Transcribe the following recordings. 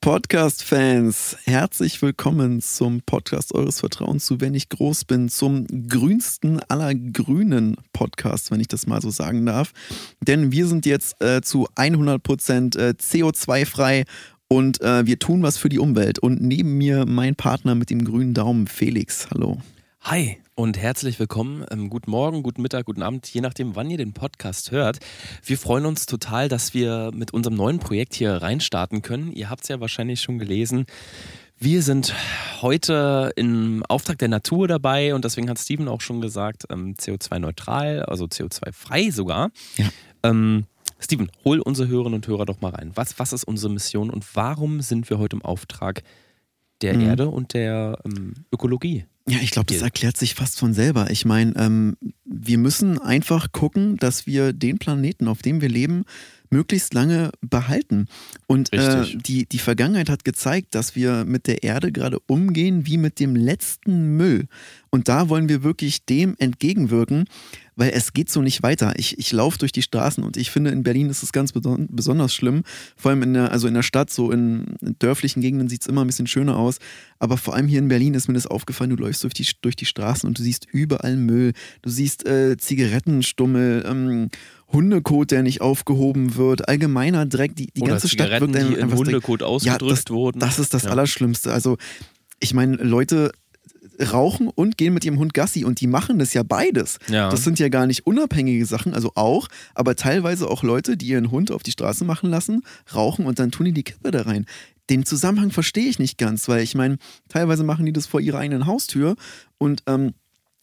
Podcast-Fans. Herzlich willkommen zum Podcast eures Vertrauens zu Wenn ich groß bin, zum grünsten aller grünen Podcasts, wenn ich das mal so sagen darf. Denn wir sind jetzt äh, zu 100% äh, CO2-frei und äh, wir tun was für die Umwelt. Und neben mir mein Partner mit dem grünen Daumen, Felix. Hallo. Hi und herzlich willkommen. Ähm, guten Morgen, guten Mittag, guten Abend, je nachdem, wann ihr den Podcast hört. Wir freuen uns total, dass wir mit unserem neuen Projekt hier reinstarten können. Ihr habt es ja wahrscheinlich schon gelesen. Wir sind heute im Auftrag der Natur dabei und deswegen hat Steven auch schon gesagt, ähm, CO2-neutral, also CO2-frei sogar. Ja. Ähm, Steven, hol unsere Hörerinnen und Hörer doch mal rein. Was, was ist unsere Mission und warum sind wir heute im Auftrag der Mhm. Erde und der ähm, Ökologie? Ja, ich glaube, das erklärt sich fast von selber. Ich meine, ähm, wir müssen einfach gucken, dass wir den Planeten, auf dem wir leben, möglichst lange behalten. Und äh, die, die Vergangenheit hat gezeigt, dass wir mit der Erde gerade umgehen wie mit dem letzten Müll. Und da wollen wir wirklich dem entgegenwirken, weil es geht so nicht weiter. Ich, ich laufe durch die Straßen und ich finde, in Berlin ist es ganz beson besonders schlimm. Vor allem in der, also in der Stadt, so in, in dörflichen Gegenden sieht es immer ein bisschen schöner aus. Aber vor allem hier in Berlin ist mir das aufgefallen, du läufst durch die, durch die Straßen und du siehst überall Müll. Du siehst äh, Zigarettenstummel, ähm, Hundekot, der nicht aufgehoben wird, allgemeiner Dreck. Die, die Oder ganze Stadt wird die in einfach Hundekot ausgedrückt das, wurden. Das ist das Ja. Allerschlimmste. Also, ich meine, Leute rauchen und gehen mit ihrem Hund Gassi und die machen das ja beides. Ja. Das sind ja gar nicht unabhängige Sachen, also auch, aber teilweise auch Leute, die ihren Hund auf die Straße machen lassen, rauchen und dann tun die die Kippe da rein. Den Zusammenhang verstehe ich nicht ganz, weil ich meine, teilweise machen die das vor ihrer eigenen Haustür und ähm,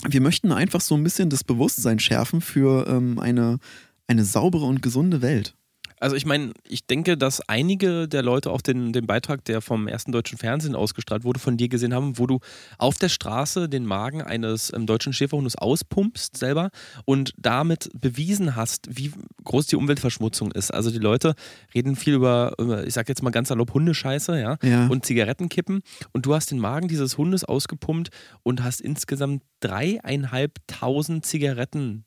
wir möchten einfach so ein bisschen das Bewusstsein schärfen für ähm, eine, eine saubere und gesunde Welt. Also ich meine, ich denke, dass einige der Leute auch den, den Beitrag, der vom ersten deutschen Fernsehen ausgestrahlt wurde, von dir gesehen haben, wo du auf der Straße den Magen eines ähm, deutschen Schäferhundes auspumpst selber und damit bewiesen hast, wie groß die Umweltverschmutzung ist. Also die Leute reden viel über, ich sag jetzt mal ganz salopp, Hundescheiße, ja, Ja. und Zigarettenkippen und du hast den Magen dieses Hundes ausgepumpt und hast insgesamt dreieinhalbtausend Zigaretten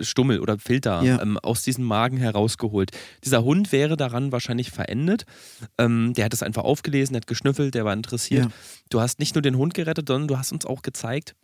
Stummel oder Filter Ja. ähm, aus diesem Magen herausgeholt. Dieser Hund wäre daran wahrscheinlich verendet. Ähm, der hat es einfach aufgelesen, der hat geschnüffelt, der war interessiert. Ja. Du hast nicht nur den Hund gerettet, sondern du hast uns auch gezeigt,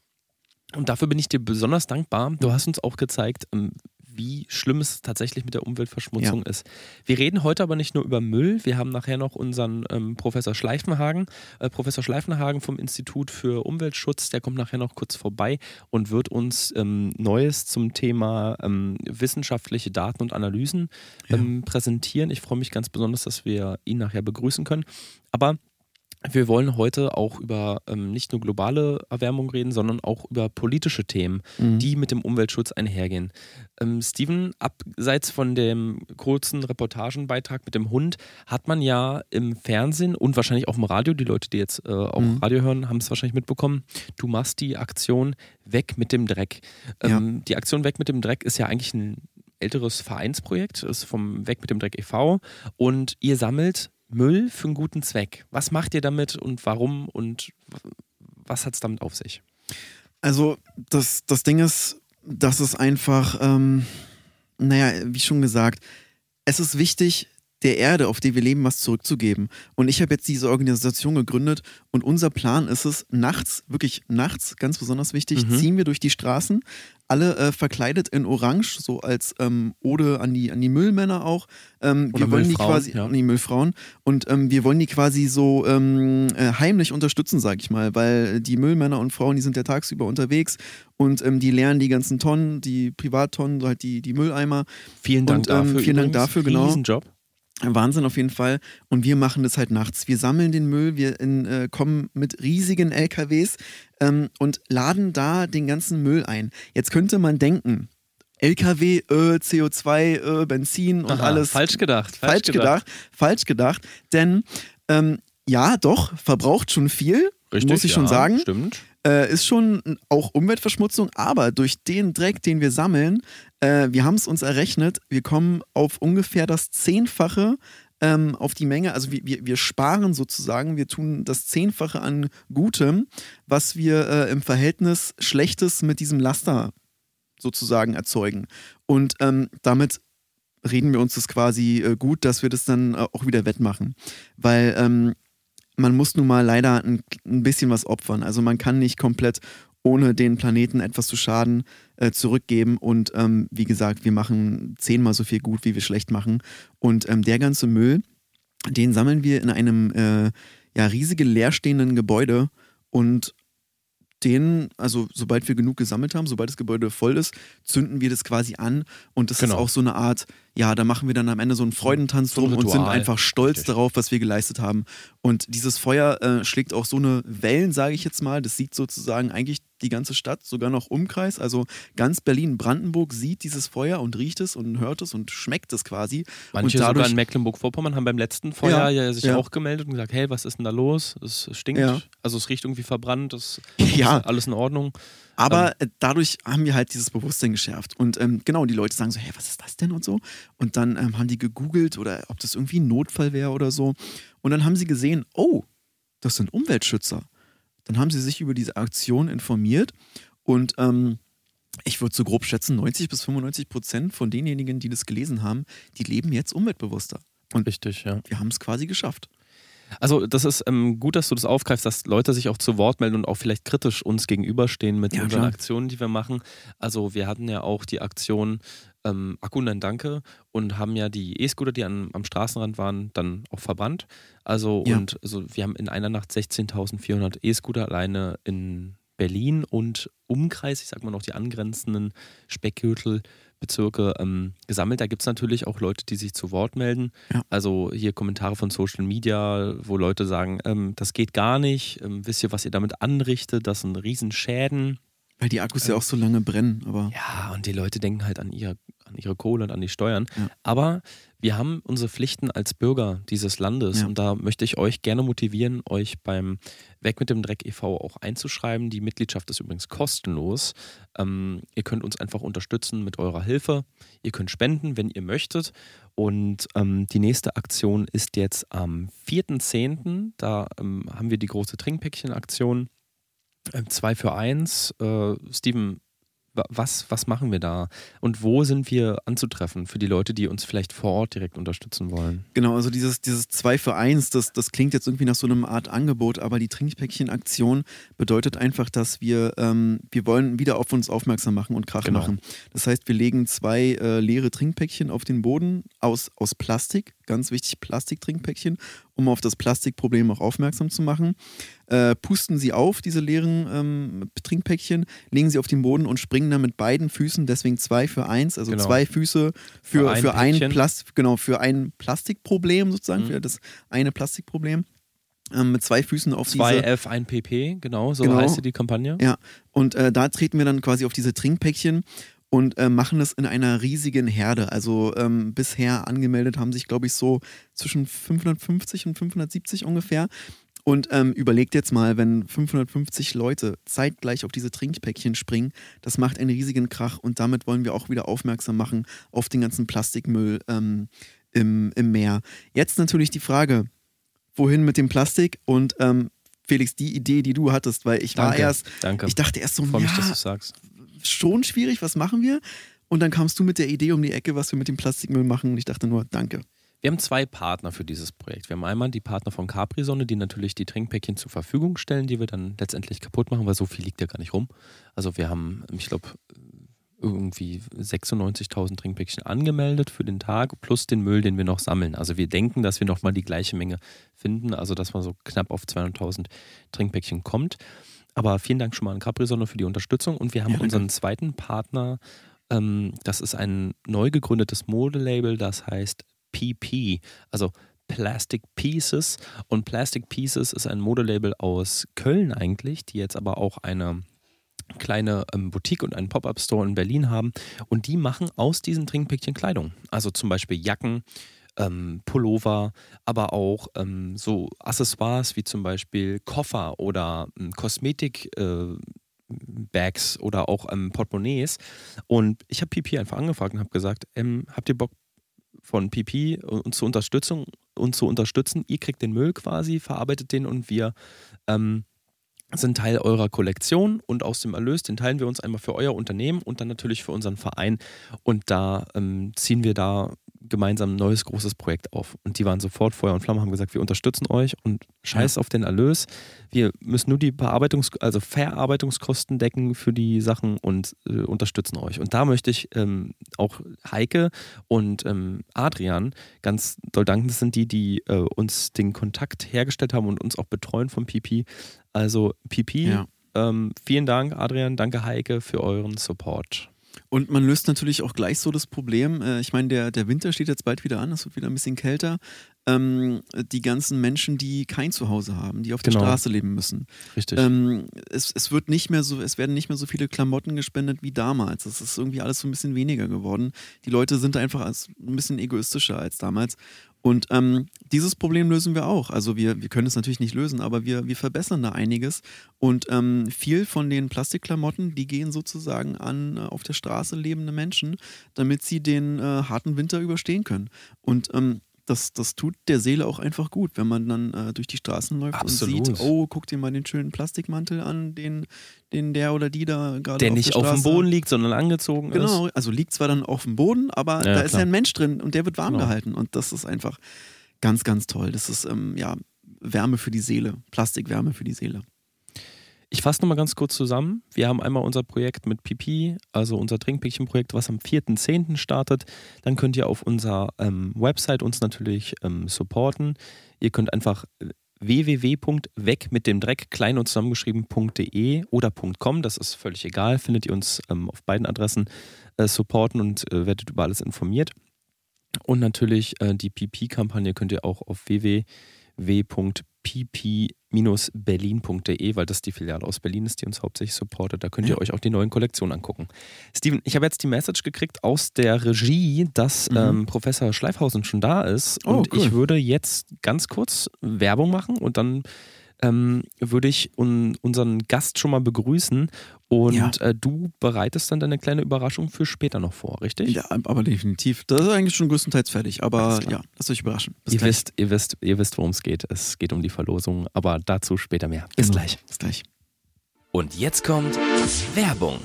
und dafür bin ich dir besonders dankbar, du hast uns auch gezeigt, ähm, wie schlimm es tatsächlich mit der Umweltverschmutzung ist. Wir reden heute aber nicht nur über Müll, wir haben nachher noch unseren ähm, Professor Schleifenhagen, äh, Professor Schleifenhagen vom Institut für Umweltschutz, der kommt nachher noch kurz vorbei und wird uns ähm, Neues zum Thema ähm, wissenschaftliche Daten und Analysen ähm, präsentieren. Ich freue mich ganz besonders, dass wir ihn nachher begrüßen können. Aber wir wollen heute auch über ähm, nicht nur globale Erwärmung reden, sondern auch über politische Themen, Mhm. die mit dem Umweltschutz einhergehen. Ähm, Steven, abseits von dem kurzen Reportagenbeitrag mit dem Hund, hat man ja im Fernsehen und wahrscheinlich auch im Radio, die Leute, die jetzt äh, auch Mhm. Radio hören, haben es wahrscheinlich mitbekommen, du machst die Aktion Weg mit dem Dreck. Ähm, Die Aktion Weg mit dem Dreck ist ja eigentlich ein älteres Vereinsprojekt, ist vom Weg mit dem Dreck e.V. und ihr sammelt Müll für einen guten Zweck. Was macht ihr damit und warum und was hat es damit auf sich? Also das, das Ding ist, dass es einfach, ähm, naja, wie schon gesagt, es ist wichtig, der Erde, auf der wir leben, was zurückzugeben. Und ich habe jetzt diese Organisation gegründet und unser Plan ist es, nachts, wirklich nachts, ganz besonders wichtig, Mhm. ziehen wir durch die Straßen, alle äh, verkleidet in Orange, so als ähm, Ode an die, an die Müllmänner auch. Ähm, wir wollen die quasi, ja. an die Müllfrauen. Und ähm, wir wollen die quasi so ähm, äh, heimlich unterstützen, sag ich mal, weil die Müllmänner und Frauen, die sind ja tagsüber unterwegs und ähm, die leeren die ganzen Tonnen, die Privattonnen, so halt die, die Mülleimer. Vielen Dank Und, ähm, dafür. vielen Dank dafür, genau. Riesenjob. Wahnsinn auf jeden Fall. Und wir machen das halt nachts. Wir sammeln den Müll, wir in, äh, kommen mit riesigen LKWs ähm, und laden da den ganzen Müll ein. Jetzt könnte man denken, LKW, äh, CO2, äh, Benzin und Aha, alles. Falsch gedacht. falsch gedacht. Falsch gedacht. Denn ähm, ja, doch, verbraucht schon viel, Richtig, muss ich schon ja, sagen. Stimmt. Äh, ist schon auch Umweltverschmutzung, aber durch den Dreck, den wir sammeln, äh, wir haben es uns errechnet, wir kommen auf ungefähr das Zehnfache ähm, auf die Menge, also wir, wir, wir, sparen sozusagen, wir tun das Zehnfache an Gutem, was wir äh, im Verhältnis Schlechtes mit diesem Laster sozusagen erzeugen. Und ähm, damit reden wir uns das quasi äh, gut, dass wir das dann äh, auch wieder wettmachen. Weil ähm, man muss nun mal leider ein, ein, bisschen was opfern. Also man kann nicht komplett ohne den Planeten etwas zu schaden äh, zurückgeben. Und ähm, wie gesagt, wir machen zehnmal so viel gut, wie wir schlecht machen. Und ähm, der ganze Müll, den sammeln wir in einem äh, ja, riesigen leerstehenden Gebäude und den, also sobald wir genug gesammelt haben, sobald das Gebäude voll ist, zünden wir das quasi an und das genau. ist auch so eine Art, ja, da machen wir dann am Ende so einen Freudentanz drum so und sind einfach stolz Richtig. darauf, was wir geleistet haben. Und dieses Feuer äh, schlägt auch so eine Wellen, sage ich jetzt mal. Das sieht sozusagen eigentlich die ganze Stadt, sogar noch Umkreis. Also ganz Berlin-Brandenburg sieht dieses Feuer und riecht es und hört es und schmeckt es quasi. Manche und dadurch, sogar in Mecklenburg-Vorpommern haben beim letzten Feuer ja, ja sich ja. auch gemeldet und gesagt, hey, was ist denn da los? Es stinkt, ja. also es riecht irgendwie verbrannt, es ja. ist alles in Ordnung. Aber ähm, dadurch haben wir halt dieses Bewusstsein geschärft. Und ähm, genau, die Leute sagen so, hey, was ist das denn und so. Und dann ähm, haben die gegoogelt oder ob das irgendwie ein Notfall wäre oder so. Und dann haben sie gesehen, oh, das sind Umweltschützer. Dann haben sie sich über diese Aktion informiert und ähm, ich würde so grob schätzen, 90 bis 95 Prozent von denjenigen, die das gelesen haben, die leben jetzt umweltbewusster. Und Richtig, ja. Wir haben es quasi geschafft. Also das ist ähm, gut, dass du das aufgreifst, dass Leute sich auch zu Wort melden und auch vielleicht kritisch uns gegenüberstehen mit ja, unseren klar. Aktionen, die wir machen. Also wir hatten ja auch die Aktion ähm, Akku Nein Danke und haben ja die E-Scooter, die an, am Straßenrand waren, dann auch verbannt. Also ja. und also wir haben in einer Nacht 16.400 E-Scooter alleine in Berlin und Umkreis, ich sag mal noch die angrenzenden Speckgürtel Bezirke ähm, gesammelt. Da gibt es natürlich auch Leute, die sich zu Wort melden. Ja. Also hier Kommentare von Social Media, wo Leute sagen, ähm, das geht gar nicht, ähm, wisst ihr, was ihr damit anrichtet, das sind Riesenschäden. Weil die Akkus ja ähm, auch so lange brennen, aber. Ja, und die Leute denken halt an ihr, an ihre Kohle und an die Steuern. Ja. Aber wir haben unsere Pflichten als Bürger dieses Landes ja. und da möchte ich euch gerne motivieren, euch beim Weg mit dem Dreck e.V. auch einzuschreiben. Die Mitgliedschaft ist übrigens kostenlos. Ähm, ihr könnt uns einfach unterstützen mit eurer Hilfe. Ihr könnt spenden, wenn ihr möchtet. Und ähm, die nächste Aktion ist jetzt am 4.10. Da ähm, haben wir die große Trinkpäckchen-Aktion. Äh, zwei für eins. Äh, Steven, was, was machen wir da? Und wo sind wir anzutreffen für die Leute, die uns vielleicht vor Ort direkt unterstützen wollen? Genau, also dieses, dieses 2 für 1, das, das klingt jetzt irgendwie nach so einer Art Angebot, aber die Trinkpäckchen-Aktion bedeutet einfach, dass wir, ähm, wir wollen wieder auf uns aufmerksam machen und Krach genau. machen. Das heißt, wir legen zwei äh, leere Trinkpäckchen auf den Boden aus, aus Plastik, ganz wichtig, Plastiktrinkpäckchen, um auf das Plastikproblem auch aufmerksam zu machen äh, pusten sie auf, diese leeren ähm, Trinkpäckchen, legen sie auf den Boden und springen dann mit beiden Füßen, deswegen zwei für eins, also genau. zwei Füße für, für ein, für ein Plast genau, für ein Plastikproblem sozusagen, mhm. für das eine Plastikproblem. Ähm, mit zwei Füßen auf 2F, 1 PP, genau, so genau. heißt die Kampagne. Ja, und äh, da treten wir dann quasi auf diese Trinkpäckchen und äh, machen es in einer riesigen Herde. Also ähm, bisher angemeldet haben sich, glaube ich, so zwischen 550 und 570 ungefähr. Und ähm, überlegt jetzt mal, wenn 550 Leute zeitgleich auf diese Trinkpäckchen springen, das macht einen riesigen Krach und damit wollen wir auch wieder aufmerksam machen auf den ganzen Plastikmüll ähm, im, im Meer. Jetzt natürlich die Frage, wohin mit dem Plastik und ähm, Felix, die Idee, die du hattest, weil ich danke, war erst, danke. ich dachte erst so, Freue ja, mich, dass du sagst. Schon schwierig, was machen wir? Und dann kamst du mit der Idee um die Ecke, was wir mit dem Plastikmüll machen und ich dachte nur, danke. Wir haben zwei Partner für dieses Projekt. Wir haben einmal die Partner von Capri-Sonne, die natürlich die Trinkpäckchen zur Verfügung stellen, die wir dann letztendlich kaputt machen, weil so viel liegt ja gar nicht rum. Also wir haben, ich glaube, irgendwie 96.000 Trinkpäckchen angemeldet für den Tag, plus den Müll, den wir noch sammeln. Also wir denken, dass wir nochmal die gleiche Menge finden, also dass man so knapp auf 200.000 Trinkpäckchen kommt. Aber vielen Dank schon mal an Capri-Sonne für die Unterstützung. Und wir haben ja, unseren zweiten Partner, ähm, das ist ein neu gegründetes Modelabel, das heißt PP, also Plastic Pieces. Und Plastic Pieces ist ein Modelabel aus Köln eigentlich, die jetzt aber auch eine kleine ähm, Boutique und einen Pop-Up-Store in Berlin haben. Und die machen aus diesen Trinkpäckchen Kleidung. Also zum Beispiel Jacken, ähm, Pullover, aber auch ähm, so Accessoires wie zum Beispiel Koffer oder ähm, Kosmetik. Äh, Bags oder auch ähm, Portemonnaies. Und ich habe PP einfach angefragt und habe gesagt, ähm, habt ihr Bock von PP uns zu unterstützen, uns zu unterstützen? Ihr kriegt den Müll quasi, verarbeitet den und wir ähm, sind Teil eurer Kollektion und aus dem Erlös, den teilen wir uns einmal für euer Unternehmen und dann natürlich für unseren Verein. Und da ähm, ziehen wir da gemeinsam ein neues großes Projekt auf. Und die waren sofort Feuer und Flamme, haben gesagt, wir unterstützen euch und scheiß ja. auf den Erlös. Wir müssen nur die Bearbeitungs-, also Verarbeitungskosten decken für die Sachen und äh, unterstützen euch. Und da möchte ich ähm, auch Heike und ähm, Adrian ganz doll danken. Das sind die, die äh, uns den Kontakt hergestellt haben und uns auch betreuen vom PP. Also PP, ja. ähm, vielen Dank, Adrian, danke Heike für euren Support. Und man löst natürlich auch gleich so das Problem. Äh, ich meine, der, der Winter steht jetzt bald wieder an, es wird wieder ein bisschen kälter. Ähm, die ganzen Menschen, die kein Zuhause haben, die auf genau. der Straße leben müssen. Richtig. Ähm, es, es wird nicht mehr so, es werden nicht mehr so viele Klamotten gespendet wie damals. Es ist irgendwie alles so ein bisschen weniger geworden. Die Leute sind einfach als, ein bisschen egoistischer als damals. Und ähm, dieses Problem lösen wir auch. Also wir, wir können es natürlich nicht lösen, aber wir, wir verbessern da einiges. Und ähm, viel von den Plastikklamotten, die gehen sozusagen an äh, auf der Straße lebende Menschen, damit sie den äh, harten Winter überstehen können. Und ähm, das, das tut der Seele auch einfach gut, wenn man dann äh, durch die Straßen läuft Absolut. und sieht, oh, guck dir mal den schönen Plastikmantel an, den, den der oder die da gerade Der auf nicht der auf dem Boden liegt, sondern angezogen genau, ist. Genau, also liegt zwar dann auf dem Boden, aber Ja, da ist klar. ja ein Mensch drin und der wird warm Genau. gehalten und das ist einfach ganz, ganz toll. Das ist ähm, ja Wärme für die Seele, Plastikwärme für die Seele. Ich fasse nochmal ganz kurz zusammen. Wir haben einmal unser Projekt mit PP, also unser Trinkpäckchen-Projekt, was am 4.10. startet. Dann könnt ihr auf unserer ähm, Website uns natürlich ähm, supporten. Ihr könnt einfach äh, www.weg mit dem Dreck klein und zusammengeschrieben.de oder .com, das ist völlig egal, findet ihr uns ähm, auf beiden Adressen äh, supporten und äh, werdet über alles informiert. Und natürlich äh, die PP-Kampagne könnt ihr auch auf www.pp-berlin.de, weil das die Filiale aus Berlin ist, die uns hauptsächlich supportet. Da könnt ihr Ja. euch auch die neuen Kollektionen angucken. Steven, ich habe jetzt die Message gekriegt aus der Regie, dass Mhm. ähm, Professor Schleifhausen schon da ist. Oh, und cool. ich würde jetzt ganz kurz Werbung machen und dann ähm, würde ich un unseren Gast schon mal begrüßen. Und Ja. äh, du bereitest dann deine kleine Überraschung für später noch vor, richtig? Ja, aber definitiv. Das ist eigentlich schon größtenteils fertig, aber ja, lasst euch überraschen. Bis Ihr gleich. wisst, ihr wisst, ihr wisst, worum es geht. Es geht um die Verlosung, aber dazu später mehr. Bis Genau. gleich. Bis gleich. Und jetzt kommt Werbung.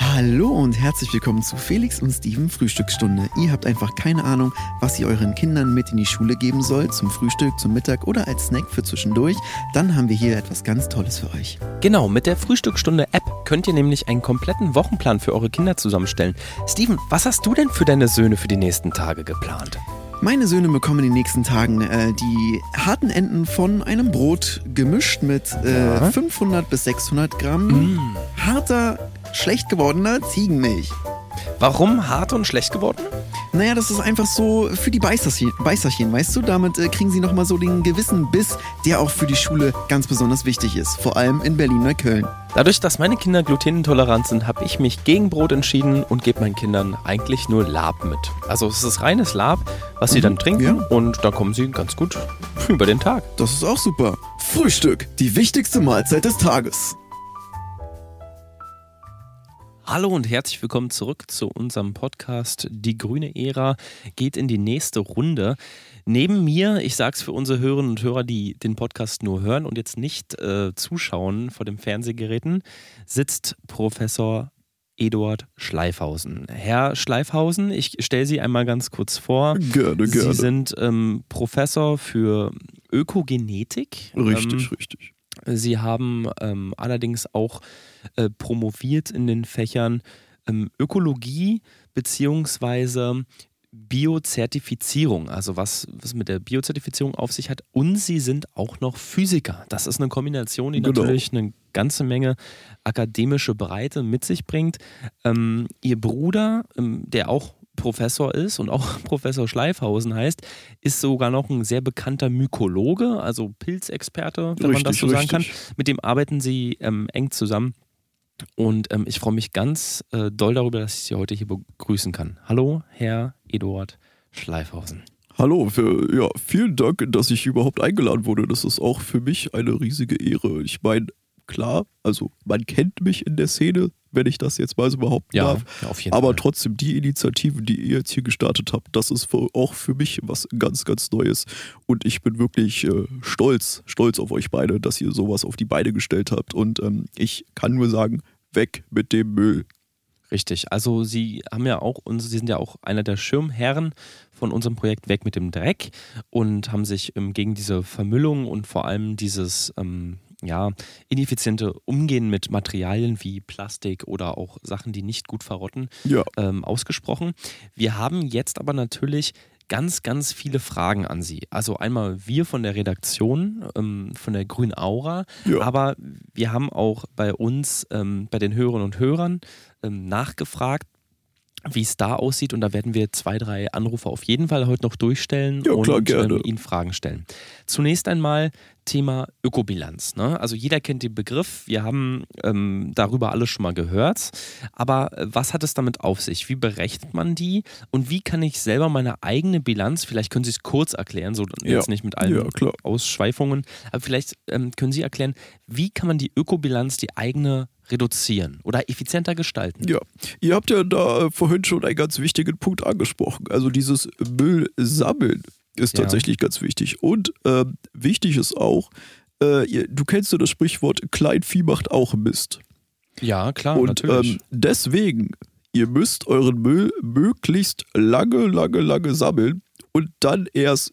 Hallo und herzlich willkommen zu Felix und Steven Frühstücksstunde. Ihr habt einfach keine Ahnung, was ihr euren Kindern mit in die Schule geben sollt, zum Frühstück, zum Mittag oder als Snack für zwischendurch. Dann haben wir hier etwas ganz Tolles für euch. Genau, mit der Frühstücksstunde-App könnt ihr nämlich einen kompletten Wochenplan für eure Kinder zusammenstellen. Steven, was hast du denn für deine Söhne für die nächsten Tage geplant? Meine Söhne bekommen in den nächsten Tagen äh, die harten Enden von einem Brot gemischt mit äh, Ja. 500 bis 600 Gramm Mm. harter, schlecht gewordener Ziegenmilch. Warum hart und schlecht geworden? Naja, das ist einfach so für die Beißerchen, Beißerchen weißt du? Damit äh, kriegen sie nochmal so den gewissen Biss, der auch für die Schule ganz besonders wichtig ist. Vor allem in Berlin-Neukölln. Dadurch, dass meine Kinder glutenintolerant sind, habe ich mich gegen Brot entschieden und gebe meinen Kindern eigentlich nur Lab mit. Also es ist reines Lab, was sie Mhm, dann trinken ja. und da kommen sie ganz gut über den Tag. Das ist auch super. Frühstück, die wichtigste Mahlzeit des Tages. Hallo und herzlich willkommen zurück zu unserem Podcast. Die grüne Ära geht in die nächste Runde. Neben mir, ich sage es für unsere Hörerinnen und Hörer, die den Podcast nur hören und jetzt nicht äh, zuschauen vor den Fernsehgeräten, sitzt Professor Eduard Schleifhausen. Herr Schleifhausen, ich stelle Sie einmal ganz kurz vor. Gerne, Sie sind ähm, Professor für Ökogenetik. Richtig, Ähm, richtig. Sie haben ähm, allerdings auch äh, promoviert in den Fächern ähm, Ökologie beziehungsweise Biozertifizierung, also was, was mit der Biozertifizierung auf sich hat. Und Sie sind auch noch Physiker. Das ist eine Kombination, die Genau. natürlich eine ganze Menge akademische Breite mit sich bringt. Ähm, Ihr Bruder, ähm, der auch Professor ist und auch Professor Schleifhausen heißt, ist sogar noch ein sehr bekannter Mykologe, also Pilzexperte, wenn man das Richtig, so sagen kann. richtig. Mit dem arbeiten sie ähm, eng zusammen. Und ähm, ich freue mich ganz äh, doll darüber, dass ich Sie heute hier begrüßen kann. Hallo, Herr Eduard Schleifhausen. Hallo, für, ja, vielen Dank, dass ich überhaupt eingeladen wurde. Das ist auch für mich eine riesige Ehre. Ich meine, klar, also man kennt mich in der Szene, wenn ich das jetzt mal so behaupten Ja, darf. ja, auf jeden Aber Fall. trotzdem, die Initiativen, die ihr jetzt hier gestartet habt, das ist für, auch für mich was ganz, ganz Neues. Und ich bin wirklich äh, stolz, stolz auf euch beide, dass ihr sowas auf die Beine gestellt habt. Und ähm, ich kann nur sagen, weg mit dem Müll. Richtig. Also Sie haben ja auch, uns, Sie sind ja auch einer der Schirmherren von unserem Projekt Weg mit dem Dreck und haben sich ähm, gegen diese Vermüllung und vor allem dieses ähm, ja, ineffiziente Umgehen mit Materialien wie Plastik oder auch Sachen, die nicht gut verrotten, Ja, ähm, ausgesprochen. Wir haben jetzt aber natürlich ganz, ganz viele Fragen an Sie. Also einmal wir von der Redaktion, ähm, von der Grünen Aura, Ja. aber wir haben auch bei uns, ähm, bei den Hörerinnen und Hörern ähm, nachgefragt, wie es da aussieht und da werden wir zwei, drei Anrufe auf jeden Fall heute noch durchstellen Ja, und klar, gerne. Ähm, Ihnen Fragen stellen. Zunächst einmal Thema Ökobilanz. Ne? Also jeder kennt den Begriff, wir haben ähm, darüber alles schon mal gehört, aber äh, was hat es damit auf sich? Wie berechnet man die und wie kann ich selber meine eigene Bilanz, vielleicht können Sie es kurz erklären, so jetzt nicht mit allen ja. Ausschweifungen, aber vielleicht ähm, können Sie erklären, wie kann man die Ökobilanz, die eigene, reduzieren oder effizienter gestalten? Ja, ihr habt ja da äh, vorhin schon einen ganz wichtigen Punkt angesprochen. Also dieses Müll sammeln ist Ja. tatsächlich ganz wichtig. Und ähm, wichtig ist auch, äh, du kennst ja das Sprichwort, Kleinvieh macht auch Mist. Ja, klar, Und natürlich. ähm, deswegen, ihr müsst euren Müll möglichst lange, lange, lange sammeln und dann erst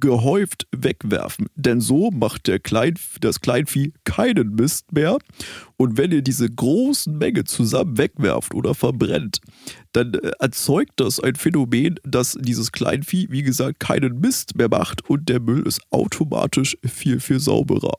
gehäuft wegwerfen. Denn so macht der Klein, das Kleinvieh keinen Mist mehr. Und wenn ihr diese großen Menge zusammen wegwerft oder verbrennt, dann äh, erzeugt das ein Phänomen, dass dieses Kleinvieh, wie gesagt, keinen Mist mehr macht und der Müll ist automatisch viel, viel sauberer.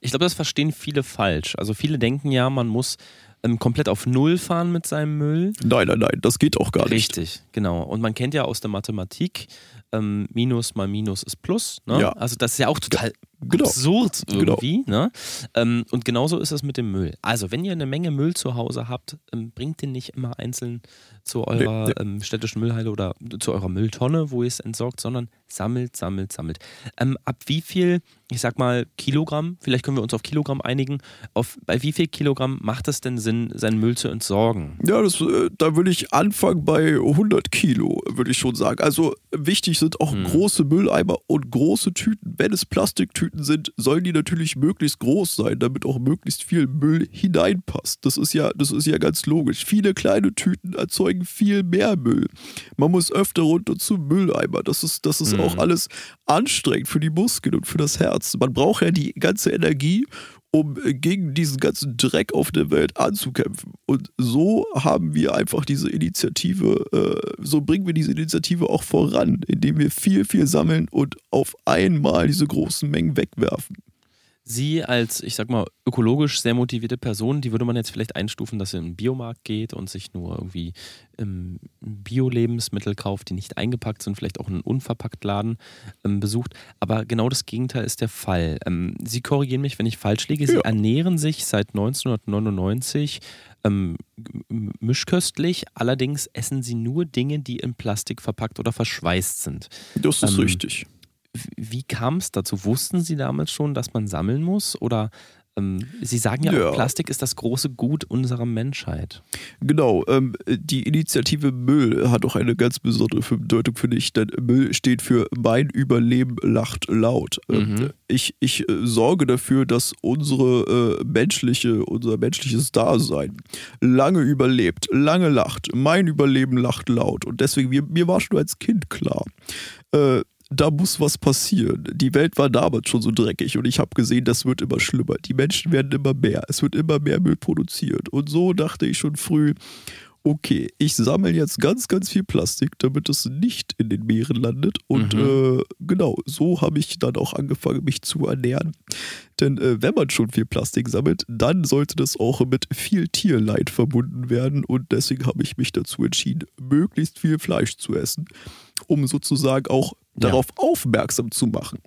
Ich glaube, das verstehen viele falsch. Also viele denken ja, man muss ähm, komplett auf Null fahren mit seinem Müll. Nein, nein, nein, das geht auch gar nicht. Richtig, genau. Und man kennt ja aus der Mathematik, ähm, Minus mal Minus ist Plus. Ne? Ja. Also das ist ja auch total Genau. absurd Genau. irgendwie. Ne? Ähm, und genauso ist es mit dem Müll. Also wenn ihr eine Menge Müll zu Hause habt, ähm, bringt den nicht immer einzeln zu eurer Nee, Ähm, städtischen Müllhalde oder zu eurer Mülltonne, wo ihr es entsorgt, sondern sammelt, sammelt, sammelt. Ähm, ab wie viel, ich sag mal Kilogramm, vielleicht können wir uns auf Kilogramm einigen, auf, bei wie viel Kilogramm macht es denn Sinn, seinen Müll zu entsorgen? Ja, das, äh, da würde ich anfangen bei 100 Kilo, würde ich schon sagen. Also wichtig sind auch Hm. große Mülleimer und große Tüten. Wenn es Plastiktüten sind, sollen die natürlich möglichst groß sein, damit auch möglichst viel Müll hineinpasst. Das ist ja, das ist ja ganz logisch. Viele kleine Tüten erzeugen viel mehr Müll. Man muss öfter runter zum Mülleimer. Das ist, das ist Mhm. auch alles anstrengend für die Muskeln und für das Herz. Man braucht ja die ganze Energie, um gegen diesen ganzen Dreck auf der Welt anzukämpfen. Und so haben wir einfach diese Initiative, äh, so bringen wir diese Initiative auch voran, indem wir viel, viel sammeln und auf einmal diese großen Mengen wegwerfen. Sie als, ich sag mal, ökologisch sehr motivierte Person, die würde man jetzt vielleicht einstufen, dass sie in den Biomarkt geht und sich nur irgendwie ähm, Bio-Lebensmittel kauft, die nicht eingepackt sind, vielleicht auch einen unverpackt Laden ähm, besucht. Aber genau das Gegenteil ist der Fall. Ähm, Sie korrigieren mich, wenn ich falsch liege. Sie Ja. ernähren sich seit 1999 ähm, mischköstlich, allerdings essen Sie nur Dinge, die in Plastik verpackt oder verschweißt sind. Das ist Ähm, richtig. Wie kam es dazu? Wussten Sie damals schon, dass man sammeln muss? Oder ähm, Sie sagen ja, Ja. auch, Plastik ist das große Gut unserer Menschheit. Genau, ähm, die Initiative Müll hat auch eine ganz besondere Bedeutung für dich, denn Müll steht für Mein Überleben lacht laut. Ähm, Mhm. ich ich äh, sorge dafür, dass unsere äh, menschliche, unser menschliches Dasein lange überlebt, lange lacht. Mein Überleben lacht laut. Und deswegen, mir, mir war schon als Kind klar, äh, da muss was passieren. Die Welt war damals schon so dreckig und ich habe gesehen, das wird immer schlimmer. Die Menschen werden immer mehr. Es wird immer mehr Müll produziert. Und so dachte ich schon früh, okay, ich sammle jetzt ganz, ganz viel Plastik, damit es nicht in den Meeren landet. Und Mhm. äh, genau, so habe ich dann auch angefangen, mich zu ernähren. Denn äh, wenn man schon viel Plastik sammelt, dann sollte das auch mit viel Tierleid verbunden werden. Und deswegen habe ich mich dazu entschieden, möglichst viel Fleisch zu essen, um sozusagen auch Ja. darauf aufmerksam zu machen.